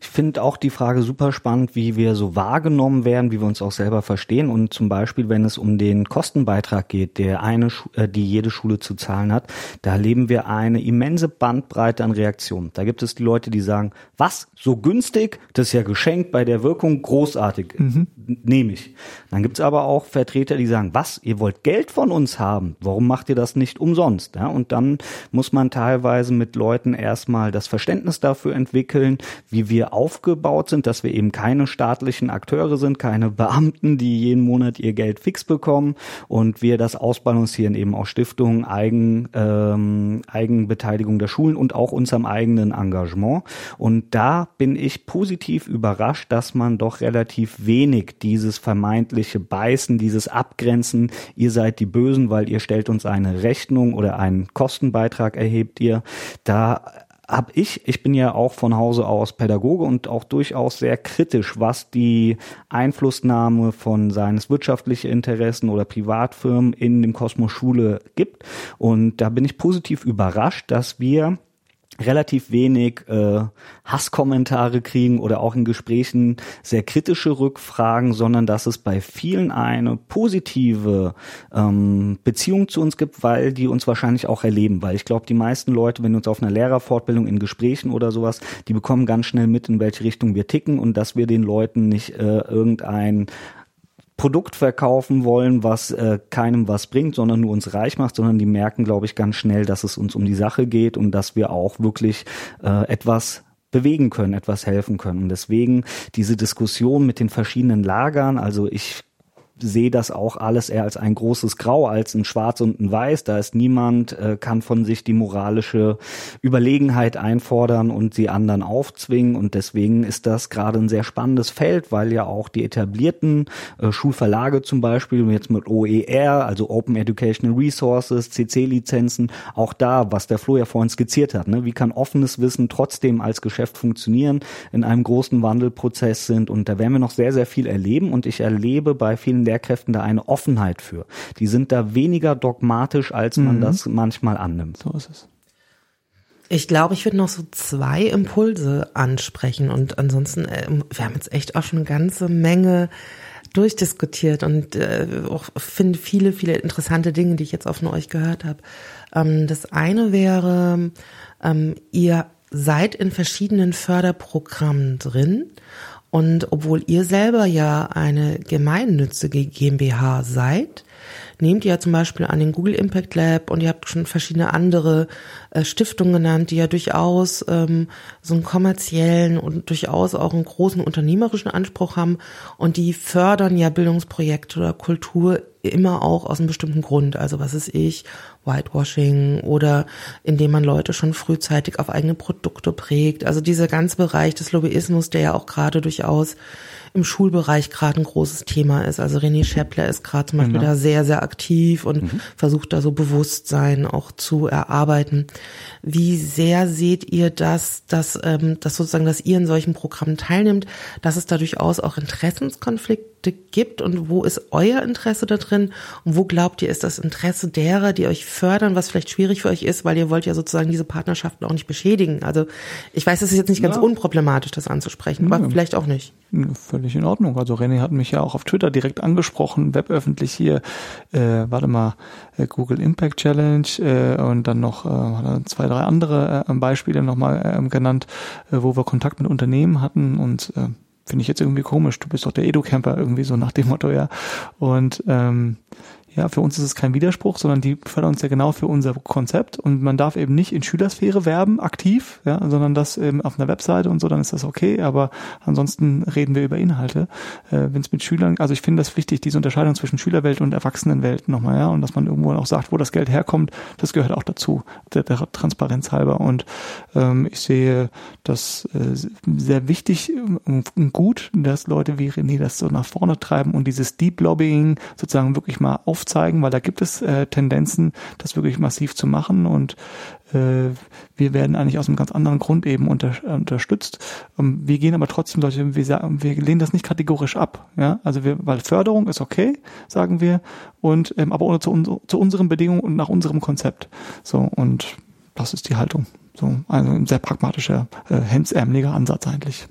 Speaker 2: Ich finde auch die Frage super spannend, wie wir so wahrgenommen werden, wie wir uns auch selber verstehen. Und zum Beispiel, wenn es um den Kostenbeitrag geht, der eine, äh, die jede Schule zu zahlen hat, da erleben wir eine immense Bandbreite an Reaktionen. Da gibt es die Leute, die sagen, was, so günstig? Das ist ja geschenkt bei der Wirkung, großartig, mhm. nehme ich. Dann gibt's aber auch Vertreter, die sagen, was, ihr wollt Geld von uns haben, warum macht ihr das nicht umsonst? Ja, und dann muss man teilweise mit Leuten erstmal das Verständnis dafür entwickeln, wie wir aufgebaut sind, dass wir eben keine staatlichen Akteure sind, keine Beamten, die jeden Monat ihr Geld fix bekommen und wir das ausbalancieren eben auch Stiftungen, Eigen, ähm, Eigenbeteiligung der Schulen und auch unserem eigenen Engagement. Und da bin ich positiv überrascht, dass man doch relativ wenig dieses vermeintliche Beißen, dieses Abgrenzen, ihr seid die Bösen, weil ihr stellt uns eine Rechnung oder einen Kostenbeitrag erhebt ihr, da habe ich, ich bin ja auch von Hause aus Pädagoge und auch durchaus sehr kritisch, was die Einflussnahme von seines wirtschaftlichen Interessen oder Privatfirmen in dem Kosmos Schule gibt. Und da bin ich positiv überrascht, dass wir relativ wenig äh, Hasskommentare kriegen oder auch in Gesprächen sehr kritische Rückfragen, sondern dass es bei vielen eine positive ähm, Beziehung zu uns gibt, weil die uns wahrscheinlich auch erleben. Weil ich glaube, die meisten Leute, wenn uns auf einer Lehrerfortbildung in Gesprächen oder sowas, die bekommen ganz schnell mit, in welche Richtung wir ticken und dass wir den Leuten nicht äh, irgendein Produkt verkaufen wollen, was äh, keinem was bringt, sondern nur uns reich macht, sondern die merken, glaube ich, ganz schnell, dass es uns um die Sache geht und dass wir auch wirklich äh, etwas bewegen können, etwas helfen können. Und deswegen diese Diskussion mit den verschiedenen Lagern, also ich sehe das auch alles eher als ein großes Grau, als ein Schwarz und ein Weiß. Da ist niemand, äh, kann von sich die moralische Überlegenheit einfordern und sie anderen aufzwingen. Und deswegen ist das gerade ein sehr spannendes Feld, weil ja auch die etablierten äh, Schulverlage zum Beispiel, jetzt mit OER, also Open Educational Resources, CC-Lizenzen, auch da, was der Flo ja vorhin skizziert hat, ne? wie kann offenes Wissen trotzdem als Geschäft funktionieren, in einem großen Wandelprozess sind. Und da werden wir noch sehr, sehr viel erleben. Und ich erlebe bei vielen Lehrkräften da eine Offenheit für. Die sind da weniger dogmatisch, als man mhm. das manchmal annimmt.
Speaker 3: So ist es.
Speaker 1: Ich glaube, ich würde noch so zwei Impulse ansprechen und ansonsten, äh, wir haben jetzt echt auch schon eine ganze Menge durchdiskutiert und äh, auch finde viele, viele interessante Dinge, die ich jetzt auch von euch gehört habe. Ähm, das eine wäre, ähm, ihr seid in verschiedenen Förderprogrammen drin und obwohl ihr selber ja eine gemeinnützige GmbH seid, nehmt ihr ja zum Beispiel an den Google Impact Lab und ihr habt schon verschiedene andere äh, Stiftungen genannt, die ja durchaus ähm, so einen kommerziellen und durchaus auch einen großen unternehmerischen Anspruch haben. Und die fördern ja Bildungsprojekte oder Kultur immer auch aus einem bestimmten Grund. Also was ist ich, Whitewashing oder indem man Leute schon frühzeitig auf eigene Produkte prägt. Also dieser ganze Bereich des Lobbyismus, der ja auch gerade durchaus im Schulbereich gerade ein großes Thema ist. Also René Scheppler ist gerade zum Beispiel genau. da sehr, sehr aktiv und mhm. versucht da so Bewusstsein auch zu erarbeiten. Wie sehr seht ihr das, dass, ähm, dass sozusagen, dass ihr in solchen Programmen teilnimmt, dass es da durchaus auch Interessenskonflikte Projekte gibt und wo ist euer Interesse da drin und wo glaubt ihr, ist das Interesse derer, die euch fördern, was vielleicht schwierig für euch ist, weil ihr wollt ja sozusagen diese Partnerschaften auch nicht beschädigen. Also ich weiß, es ist jetzt nicht ganz ja. unproblematisch, das anzusprechen, ja. aber vielleicht auch nicht.
Speaker 3: Völlig in Ordnung. Also René hat mich ja auch auf Twitter direkt angesprochen, weböffentlich hier, äh, warte mal, äh, Google Impact Challenge äh, und dann noch äh, zwei, drei andere äh, Beispiele nochmal äh, genannt, äh, wo wir Kontakt mit Unternehmen hatten und äh, finde ich jetzt irgendwie komisch, du bist doch der Edu-Camper, irgendwie so nach dem Motto, ja. Und ähm, ja, für uns ist es kein Widerspruch, sondern die fördern uns ja genau für unser Konzept und man darf eben nicht in Schülersphäre werben, aktiv, ja, sondern das eben auf einer Webseite und so, dann ist das okay, aber ansonsten reden wir über Inhalte. Äh, Wenn es mit Schülern, also ich finde das wichtig, diese Unterscheidung zwischen Schülerwelt und Erwachsenenwelt nochmal, ja, und dass man irgendwo auch sagt, wo das Geld herkommt, das gehört auch dazu, der, der Transparenz halber. Und ähm, ich sehe das äh, sehr wichtig und gut, dass Leute wie René das so nach vorne treiben und dieses Deep Lobbying sozusagen wirklich mal auf aufzeigen, weil da gibt es äh, Tendenzen, das wirklich massiv zu machen und äh, wir werden eigentlich aus einem ganz anderen Grund eben unter, unterstützt. Ähm, wir gehen aber trotzdem solche, wir, wir lehnen das nicht kategorisch ab, ja, also wir, weil Förderung ist okay, sagen wir, und ähm, aber ohne zu, zu unseren Bedingungen und nach unserem Konzept. So und das ist die Haltung. So, also ein sehr pragmatischer, äh, hemsärmeliger Ansatz eigentlich.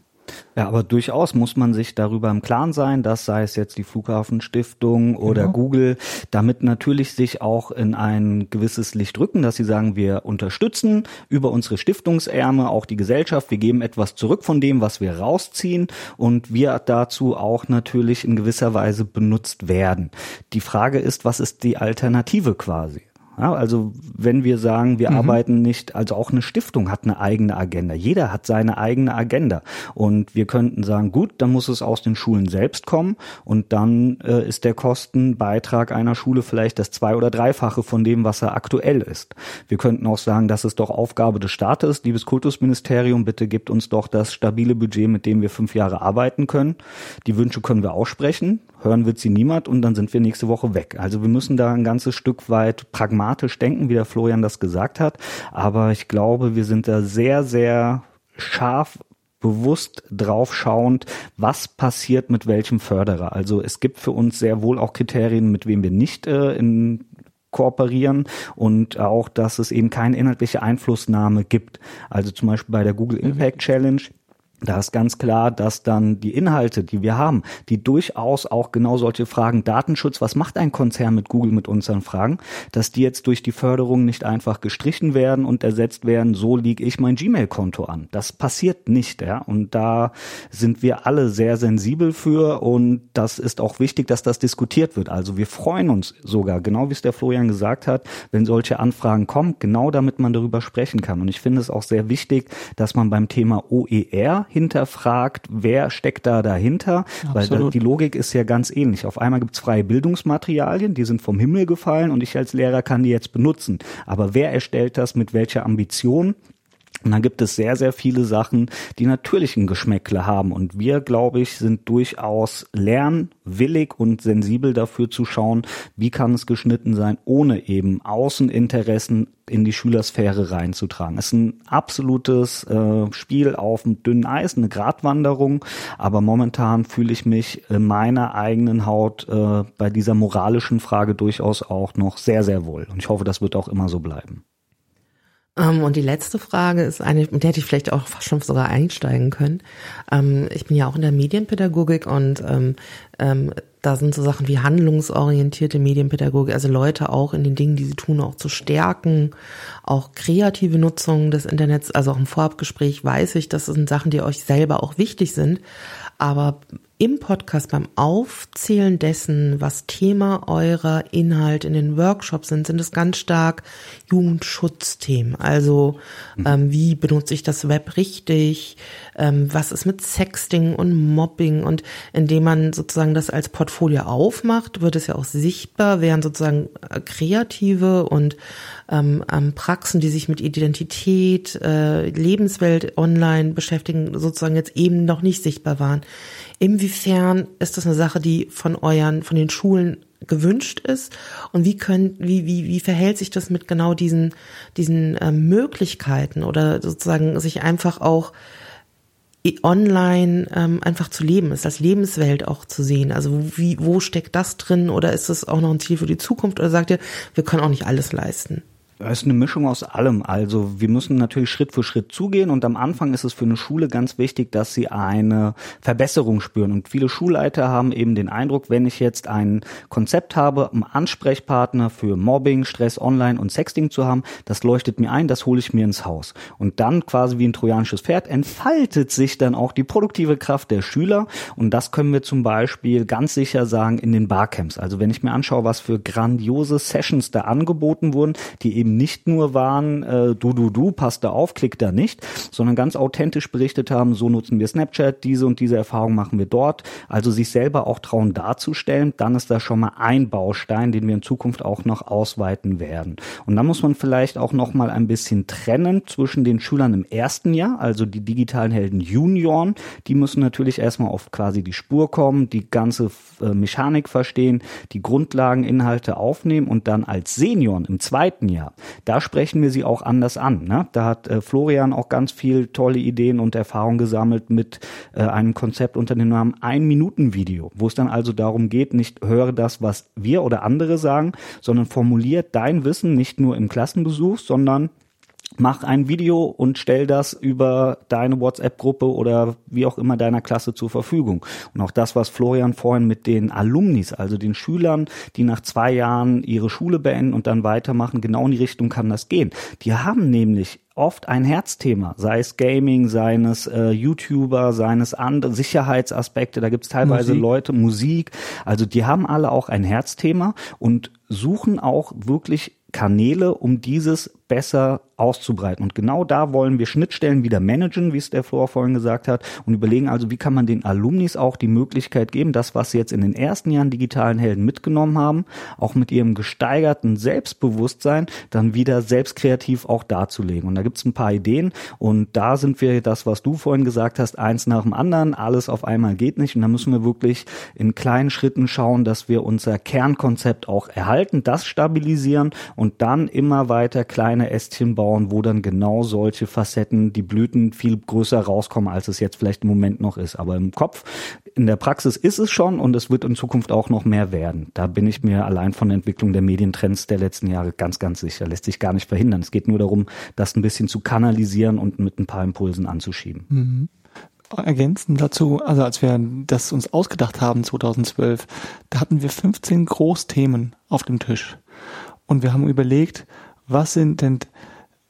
Speaker 2: Ja, aber durchaus muss man sich darüber im Klaren sein, dass sei es jetzt die Flughafenstiftung oder genau. Google, damit natürlich sich auch in ein gewisses Licht rücken, dass sie sagen, wir unterstützen über unsere Stiftungsärme auch die Gesellschaft, wir geben etwas zurück von dem, was wir rausziehen und wir dazu auch natürlich in gewisser Weise benutzt werden. Die Frage ist, was ist die Alternative quasi? Ja, also wenn wir sagen, wir mhm. arbeiten nicht, also auch eine Stiftung hat eine eigene Agenda. Jeder hat seine eigene Agenda. Und wir könnten sagen, gut, dann muss es aus den Schulen selbst kommen und dann äh, ist der Kostenbeitrag einer Schule vielleicht das zwei- oder dreifache von dem, was er aktuell ist. Wir könnten auch sagen, das ist doch Aufgabe des Staates. Liebes Kultusministerium, bitte gebt uns doch das stabile Budget, mit dem wir fünf Jahre arbeiten können. Die Wünsche können wir aussprechen hören wird sie niemand und dann sind wir nächste Woche weg. Also wir müssen da ein ganzes Stück weit pragmatisch denken, wie der Florian das gesagt hat. Aber ich glaube, wir sind da sehr, sehr scharf bewusst drauf schauend, was passiert mit welchem Förderer. Also es gibt für uns sehr wohl auch Kriterien, mit wem wir nicht äh, in kooperieren und auch, dass es eben keine inhaltliche Einflussnahme gibt. Also zum Beispiel bei der Google Impact Challenge da ist ganz klar, dass dann die Inhalte, die wir haben, die durchaus auch genau solche Fragen, Datenschutz, was macht ein Konzern mit Google mit unseren Fragen, dass die jetzt durch die Förderung nicht einfach gestrichen werden und ersetzt werden, so liege ich mein Gmail-Konto an. Das passiert nicht, ja. Und da sind wir alle sehr sensibel für und das ist auch wichtig, dass das diskutiert wird. Also wir freuen uns sogar, genau wie es der Florian gesagt hat, wenn solche Anfragen kommen, genau damit man darüber sprechen kann. Und ich finde es auch sehr wichtig, dass man beim Thema OER hinterfragt, wer steckt da dahinter, Absolut. weil die Logik ist ja ganz ähnlich. Auf einmal gibt's freie Bildungsmaterialien, die sind vom Himmel gefallen und ich als Lehrer kann die jetzt benutzen. Aber wer erstellt das mit welcher Ambition? Und dann gibt es sehr, sehr viele Sachen, die natürlich ein Geschmäckle haben. Und wir, glaube ich, sind durchaus lernwillig und sensibel dafür zu schauen, wie kann es geschnitten sein, ohne eben Außeninteressen in die Schülersphäre reinzutragen. Es ist ein absolutes äh, Spiel auf dem dünnen Eis, eine Gratwanderung. Aber momentan fühle ich mich in meiner eigenen Haut äh, bei dieser moralischen Frage durchaus auch noch sehr, sehr wohl. Und ich hoffe, das wird auch immer so bleiben.
Speaker 1: Ähm, und die letzte Frage ist eine, mit der hätte ich vielleicht auch fast schon sogar einsteigen können. Ähm, ich bin ja auch in der Medienpädagogik und ähm, da sind so Sachen wie handlungsorientierte Medienpädagogik, also Leute auch in den Dingen, die sie tun, auch zu stärken, auch kreative Nutzung des Internets, also auch im Vorabgespräch weiß ich, das sind Sachen, die euch selber auch wichtig sind. Aber im Podcast beim Aufzählen dessen, was Thema eurer Inhalt in den Workshops sind, sind es ganz stark Jugendschutzthemen. Also mhm. ähm, wie benutze ich das Web richtig? Ähm, was ist mit Sexting und Mobbing? Und indem man sozusagen das als Portfolio aufmacht, wird es ja auch sichtbar, während sozusagen äh, kreative und ähm, ähm, Praxen, die sich mit Identität, äh, Lebenswelt online beschäftigen, sozusagen jetzt eben noch nicht sichtbar waren. Inwiefern ist das eine Sache, die von euren, von den Schulen gewünscht ist und wie können, wie, wie, wie verhält sich das mit genau diesen, diesen äh, Möglichkeiten oder sozusagen sich einfach auch online ähm, einfach zu leben, ist als Lebenswelt auch zu sehen. Also wie, wo steckt das drin oder ist es auch noch ein Ziel für die Zukunft oder sagt ihr, wir können auch nicht alles leisten?
Speaker 2: Es ist eine Mischung aus allem. Also wir müssen natürlich Schritt für Schritt zugehen und am Anfang ist es für eine Schule ganz wichtig, dass sie eine Verbesserung spüren. Und viele Schulleiter haben eben den Eindruck, wenn ich jetzt ein Konzept habe, einen Ansprechpartner für Mobbing, Stress online und Sexting zu haben, das leuchtet mir ein, das hole ich mir ins Haus. Und dann quasi wie ein trojanisches Pferd entfaltet sich dann auch die produktive Kraft der Schüler. Und das können wir zum Beispiel ganz sicher sagen in den Barcamps. Also wenn ich mir anschaue, was für grandiose Sessions da angeboten wurden, die eben eben nicht nur waren, äh, du, du, du, passt da auf, klick da nicht, sondern ganz authentisch berichtet haben, so nutzen wir Snapchat, diese und diese Erfahrung machen wir dort. Also sich selber auch trauen darzustellen, dann ist da schon mal ein Baustein, den wir in Zukunft auch noch ausweiten werden. Und dann muss man vielleicht auch noch mal ein bisschen trennen zwischen den Schülern im ersten Jahr, also die digitalen Helden Junioren, die müssen natürlich erstmal auf quasi die Spur kommen, die ganze äh, Mechanik verstehen, die Grundlageninhalte aufnehmen und dann als Senioren im zweiten Jahr da sprechen wir sie auch anders an. Ne? Da hat äh, Florian auch ganz viel tolle Ideen und Erfahrungen gesammelt mit äh, einem Konzept unter dem Namen Ein-Minuten-Video, wo es dann also darum geht, nicht höre das, was wir oder andere sagen, sondern formuliert dein Wissen nicht nur im Klassenbesuch, sondern mach ein Video und stell das über deine WhatsApp-Gruppe oder wie auch immer deiner Klasse zur Verfügung. Und auch das, was Florian vorhin mit den Alumnis, also den Schülern, die nach zwei Jahren ihre Schule beenden und dann weitermachen, genau in die Richtung kann das gehen. Die haben nämlich oft ein Herzthema, sei es Gaming, seines äh, YouTuber, seines andere Sicherheitsaspekte, da gibt's teilweise Musik. Leute, Musik, also die haben alle auch ein Herzthema und suchen auch wirklich Kanäle, um dieses besser auszubreiten. Und genau da wollen wir Schnittstellen wieder managen, wie es der Flor vorhin gesagt hat, und überlegen also, wie kann man den Alumnis auch die Möglichkeit geben, das, was sie jetzt in den ersten Jahren digitalen Helden mitgenommen haben, auch mit ihrem gesteigerten Selbstbewusstsein dann wieder selbstkreativ auch darzulegen. Und da gibt es ein paar Ideen und da sind wir das, was du vorhin gesagt hast, eins nach dem anderen, alles auf einmal geht nicht. Und da müssen wir wirklich in kleinen Schritten schauen, dass wir unser Kernkonzept auch erhalten, das stabilisieren und dann immer weiter kleine Ästchen bauen wo dann genau solche Facetten, die Blüten viel größer rauskommen, als es jetzt vielleicht im Moment noch ist. Aber im Kopf, in der Praxis ist es schon und es wird in Zukunft auch noch mehr werden. Da bin ich mir allein von der Entwicklung der Medientrends der letzten Jahre ganz, ganz sicher. Lässt sich gar nicht verhindern. Es geht nur darum, das ein bisschen zu kanalisieren und mit ein paar Impulsen anzuschieben.
Speaker 3: Mhm ergänzend dazu, also als wir das uns ausgedacht haben 2012, da hatten wir 15 Großthemen auf dem Tisch. Und wir haben überlegt, was sind denn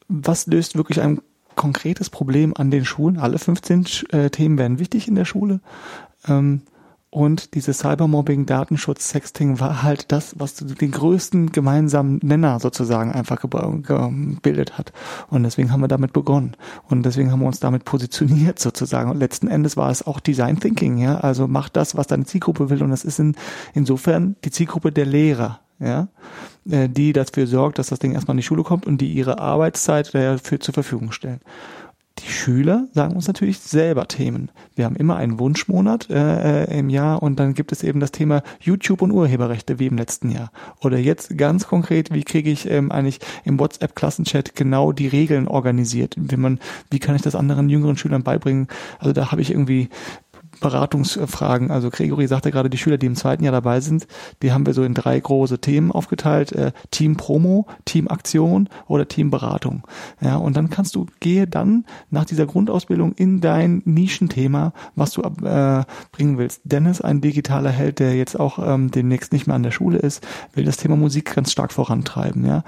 Speaker 3: was löst wirklich ein konkretes Problem an den Schulen? Alle 15 äh, Themen werden wichtig in der Schule. Ähm, und dieses Cybermobbing, Datenschutz, Sexting war halt das, was den größten gemeinsamen Nenner sozusagen einfach gebildet hat. Und deswegen haben wir damit begonnen. Und deswegen haben wir uns damit positioniert sozusagen. Und letzten Endes war es auch Design Thinking, ja. Also macht das, was deine Zielgruppe will. Und das ist in, insofern die Zielgruppe der Lehrer ja, äh, die dafür sorgt, dass das Ding erstmal in die Schule kommt und die ihre Arbeitszeit dafür zur Verfügung stellen. Die Schüler sagen uns natürlich selber Themen. Wir haben immer einen Wunschmonat äh, äh, im Jahr und dann gibt es eben das Thema YouTube und Urheberrechte wie im letzten Jahr. Oder jetzt ganz konkret, wie kriege ich ähm, eigentlich im WhatsApp-Klassenchat genau die Regeln organisiert? Wie man, wie kann ich das anderen jüngeren Schülern beibringen? Also da habe ich irgendwie Beratungsfragen. Also Gregory sagte gerade, die Schüler, die im zweiten Jahr dabei sind, die haben wir so in drei große Themen aufgeteilt. Äh, Team Promo, Team Aktion oder Team Beratung. Ja, und dann kannst du, gehe dann nach dieser Grundausbildung in dein Nischenthema, was du äh, bringen willst. Dennis, ein digitaler Held, der jetzt auch ähm, demnächst nicht mehr an der Schule ist, will das Thema Musik ganz stark vorantreiben. Ja,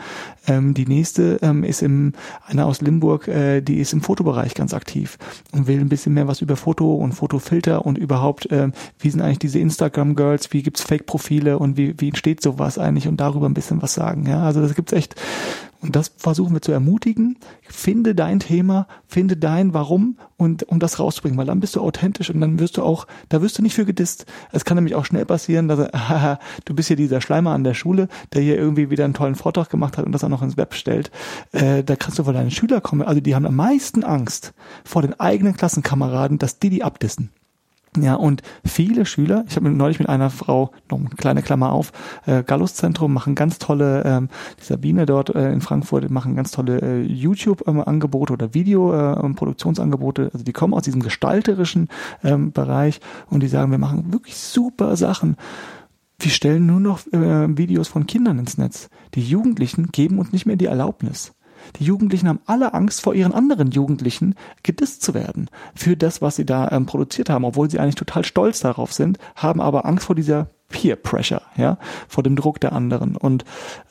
Speaker 3: ähm, die nächste ähm, ist im, einer aus Limburg, äh, die ist im Fotobereich ganz aktiv und will ein bisschen mehr was über Foto und Fotofilter und überhaupt, äh, wie sind eigentlich diese Instagram-Girls, wie gibt's Fake-Profile und wie, wie entsteht sowas eigentlich und darüber ein bisschen was sagen. Ja, also das gibt's echt. Und das versuchen wir zu ermutigen. Finde dein Thema, finde dein Warum und um das rauszubringen, weil dann bist du authentisch und dann wirst du auch, da wirst du nicht für gedisst. Es kann nämlich auch schnell passieren, dass haha, du bist hier dieser Schleimer an der Schule, der hier irgendwie wieder einen tollen Vortrag gemacht hat und das auch noch ins Web stellt. Äh, da kannst du vor deinen Schüler kommen. Also die haben am meisten Angst vor den eigenen Klassenkameraden, dass die die abdissen. Ja, und viele Schüler, ich habe neulich mit einer Frau, noch eine kleine Klammer auf, äh, Gallus-Zentrum machen ganz tolle, ähm, die Sabine dort äh, in Frankfurt machen ganz tolle äh, YouTube-Angebote oder Video-Produktionsangebote. Äh, also die kommen aus diesem gestalterischen ähm, Bereich und die sagen, wir machen wirklich super Sachen. Wir stellen nur noch äh, Videos von Kindern ins Netz. Die Jugendlichen geben uns nicht mehr die Erlaubnis. Die Jugendlichen haben alle Angst vor ihren anderen Jugendlichen gedisst zu werden für das, was sie da ähm, produziert haben, obwohl sie eigentlich total stolz darauf sind, haben aber Angst vor dieser Peer Pressure, ja, vor dem Druck der anderen. Und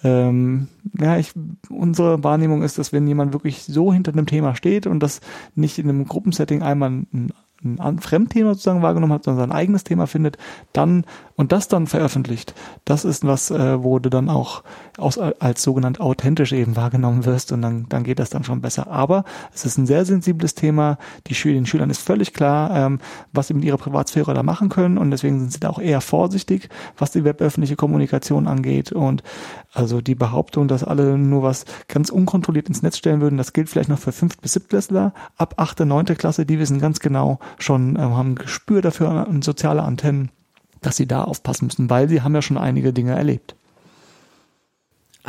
Speaker 3: ähm, ja, ich, unsere Wahrnehmung ist, dass wenn jemand wirklich so hinter einem Thema steht und das nicht in einem Gruppensetting einmal ein ein Fremdthema sozusagen wahrgenommen hat, sondern sein eigenes Thema findet, dann und das dann veröffentlicht, das ist was, äh, wo du dann auch aus, als sogenannt authentisch eben wahrgenommen wirst und dann, dann geht das dann schon besser. Aber es ist ein sehr sensibles Thema. Die Schüler, den Schülern ist völlig klar, ähm, was sie mit ihrer Privatsphäre da machen können und deswegen sind sie da auch eher vorsichtig, was die weböffentliche Kommunikation angeht und also die Behauptung, dass alle nur was ganz unkontrolliert ins Netz stellen würden, das gilt vielleicht noch für fünf bis siebtklässler. Ab achte, neunte Klasse, die wissen ganz genau schon, äh, haben Gespür dafür und soziale Antennen, dass sie da aufpassen müssen, weil sie haben ja schon einige Dinge erlebt.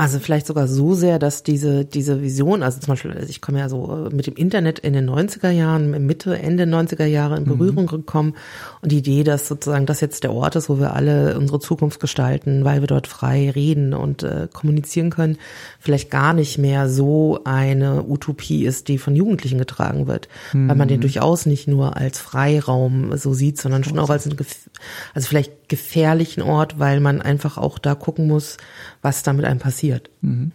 Speaker 1: Also vielleicht sogar so sehr, dass diese, diese Vision, also zum Beispiel, ich komme ja so mit dem Internet in den 90er Jahren, Mitte, Ende 90er Jahre in Berührung mhm. gekommen und die Idee, dass sozusagen das jetzt der Ort ist, wo wir alle unsere Zukunft gestalten, weil wir dort frei reden und äh, kommunizieren können, vielleicht gar nicht mehr so eine Utopie ist, die von Jugendlichen getragen wird, mhm. weil man den mhm. durchaus nicht nur als Freiraum so sieht, sondern schon auch als ein, also vielleicht gefährlichen Ort, weil man einfach auch da gucken muss, was da mit einem passiert. Mhm.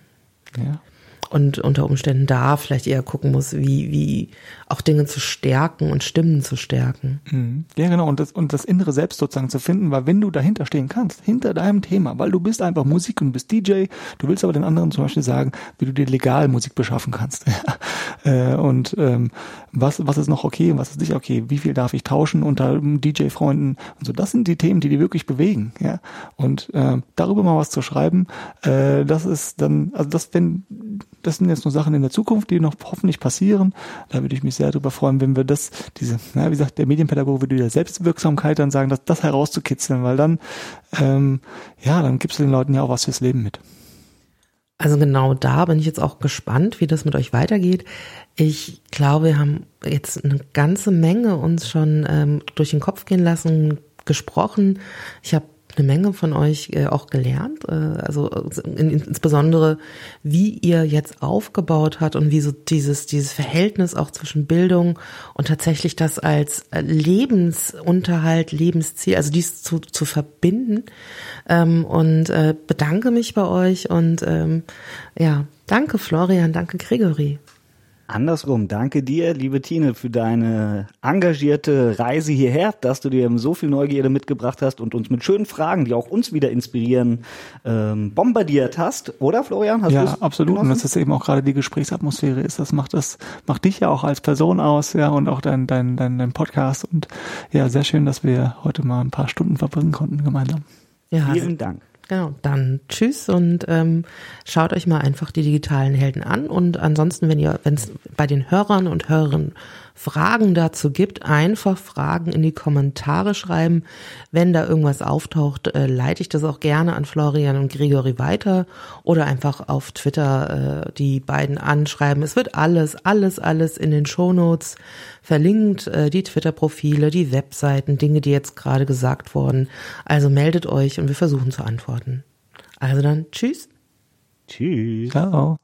Speaker 1: Ja und unter Umständen da vielleicht eher gucken muss, wie, wie auch Dinge zu stärken und Stimmen zu stärken.
Speaker 3: Mhm. Ja, genau. Und das, und das innere Selbst sozusagen zu finden, weil wenn du dahinter stehen kannst, hinter deinem Thema, weil du bist einfach Musik und bist DJ, du willst aber den anderen zum Beispiel sagen, wie du dir legal Musik beschaffen kannst. Äh, und ähm, was, was ist noch okay und was ist nicht okay? Wie viel darf ich tauschen unter DJ-Freunden? Und so, das sind die Themen, die die wirklich bewegen. Ja. Und äh, darüber mal was zu schreiben, äh, das ist dann, also das, wenn das sind jetzt nur Sachen in der Zukunft, die noch hoffentlich passieren. Da würde ich mich sehr darüber freuen, wenn wir das, diese, na, wie gesagt, der Medienpädagoge würde der Selbstwirksamkeit dann sagen, dass das herauszukitzeln, weil dann, ähm, ja, dann gibst du den Leuten ja auch was fürs Leben mit.
Speaker 1: Also genau da bin ich jetzt auch gespannt, wie das mit euch weitergeht. Ich glaube, wir haben jetzt eine ganze Menge uns schon ähm, durch den Kopf gehen lassen, gesprochen. Ich habe eine Menge von euch äh, auch gelernt, äh, also in, insbesondere wie ihr jetzt aufgebaut hat und wie so dieses dieses Verhältnis auch zwischen Bildung und tatsächlich das als äh, Lebensunterhalt, Lebensziel, also dies zu, zu verbinden ähm, und äh, bedanke mich bei euch und ähm, ja, danke Florian, danke Gregory.
Speaker 2: Andersrum, danke dir, liebe Tine, für deine engagierte Reise hierher, dass du dir so viel Neugierde mitgebracht hast und uns mit schönen Fragen, die auch uns wieder inspirieren, ähm, bombardiert hast, oder Florian? Hast
Speaker 3: ja, absolut. Genossen? Und dass das eben auch gerade die Gesprächsatmosphäre ist, das macht das, macht dich ja auch als Person aus, ja, und auch dein, dein, dein, dein Podcast. Und ja, sehr schön, dass wir heute mal ein paar Stunden verbringen konnten gemeinsam.
Speaker 1: Ja, Vielen Dank. Genau, dann tschüss und ähm, schaut euch mal einfach die digitalen Helden an. Und ansonsten, wenn ihr, wenn es bei den Hörern und Hörerinnen Fragen dazu gibt, einfach Fragen in die Kommentare schreiben. Wenn da irgendwas auftaucht, äh, leite ich das auch gerne an Florian und Gregory weiter oder einfach auf Twitter äh, die beiden anschreiben. Es wird alles, alles, alles in den Shownotes verlinkt, äh, die Twitter-Profile, die Webseiten, Dinge, die jetzt gerade gesagt wurden. Also meldet euch und wir versuchen zu antworten. Also dann, tschüss.
Speaker 2: Tschüss.
Speaker 3: Ciao.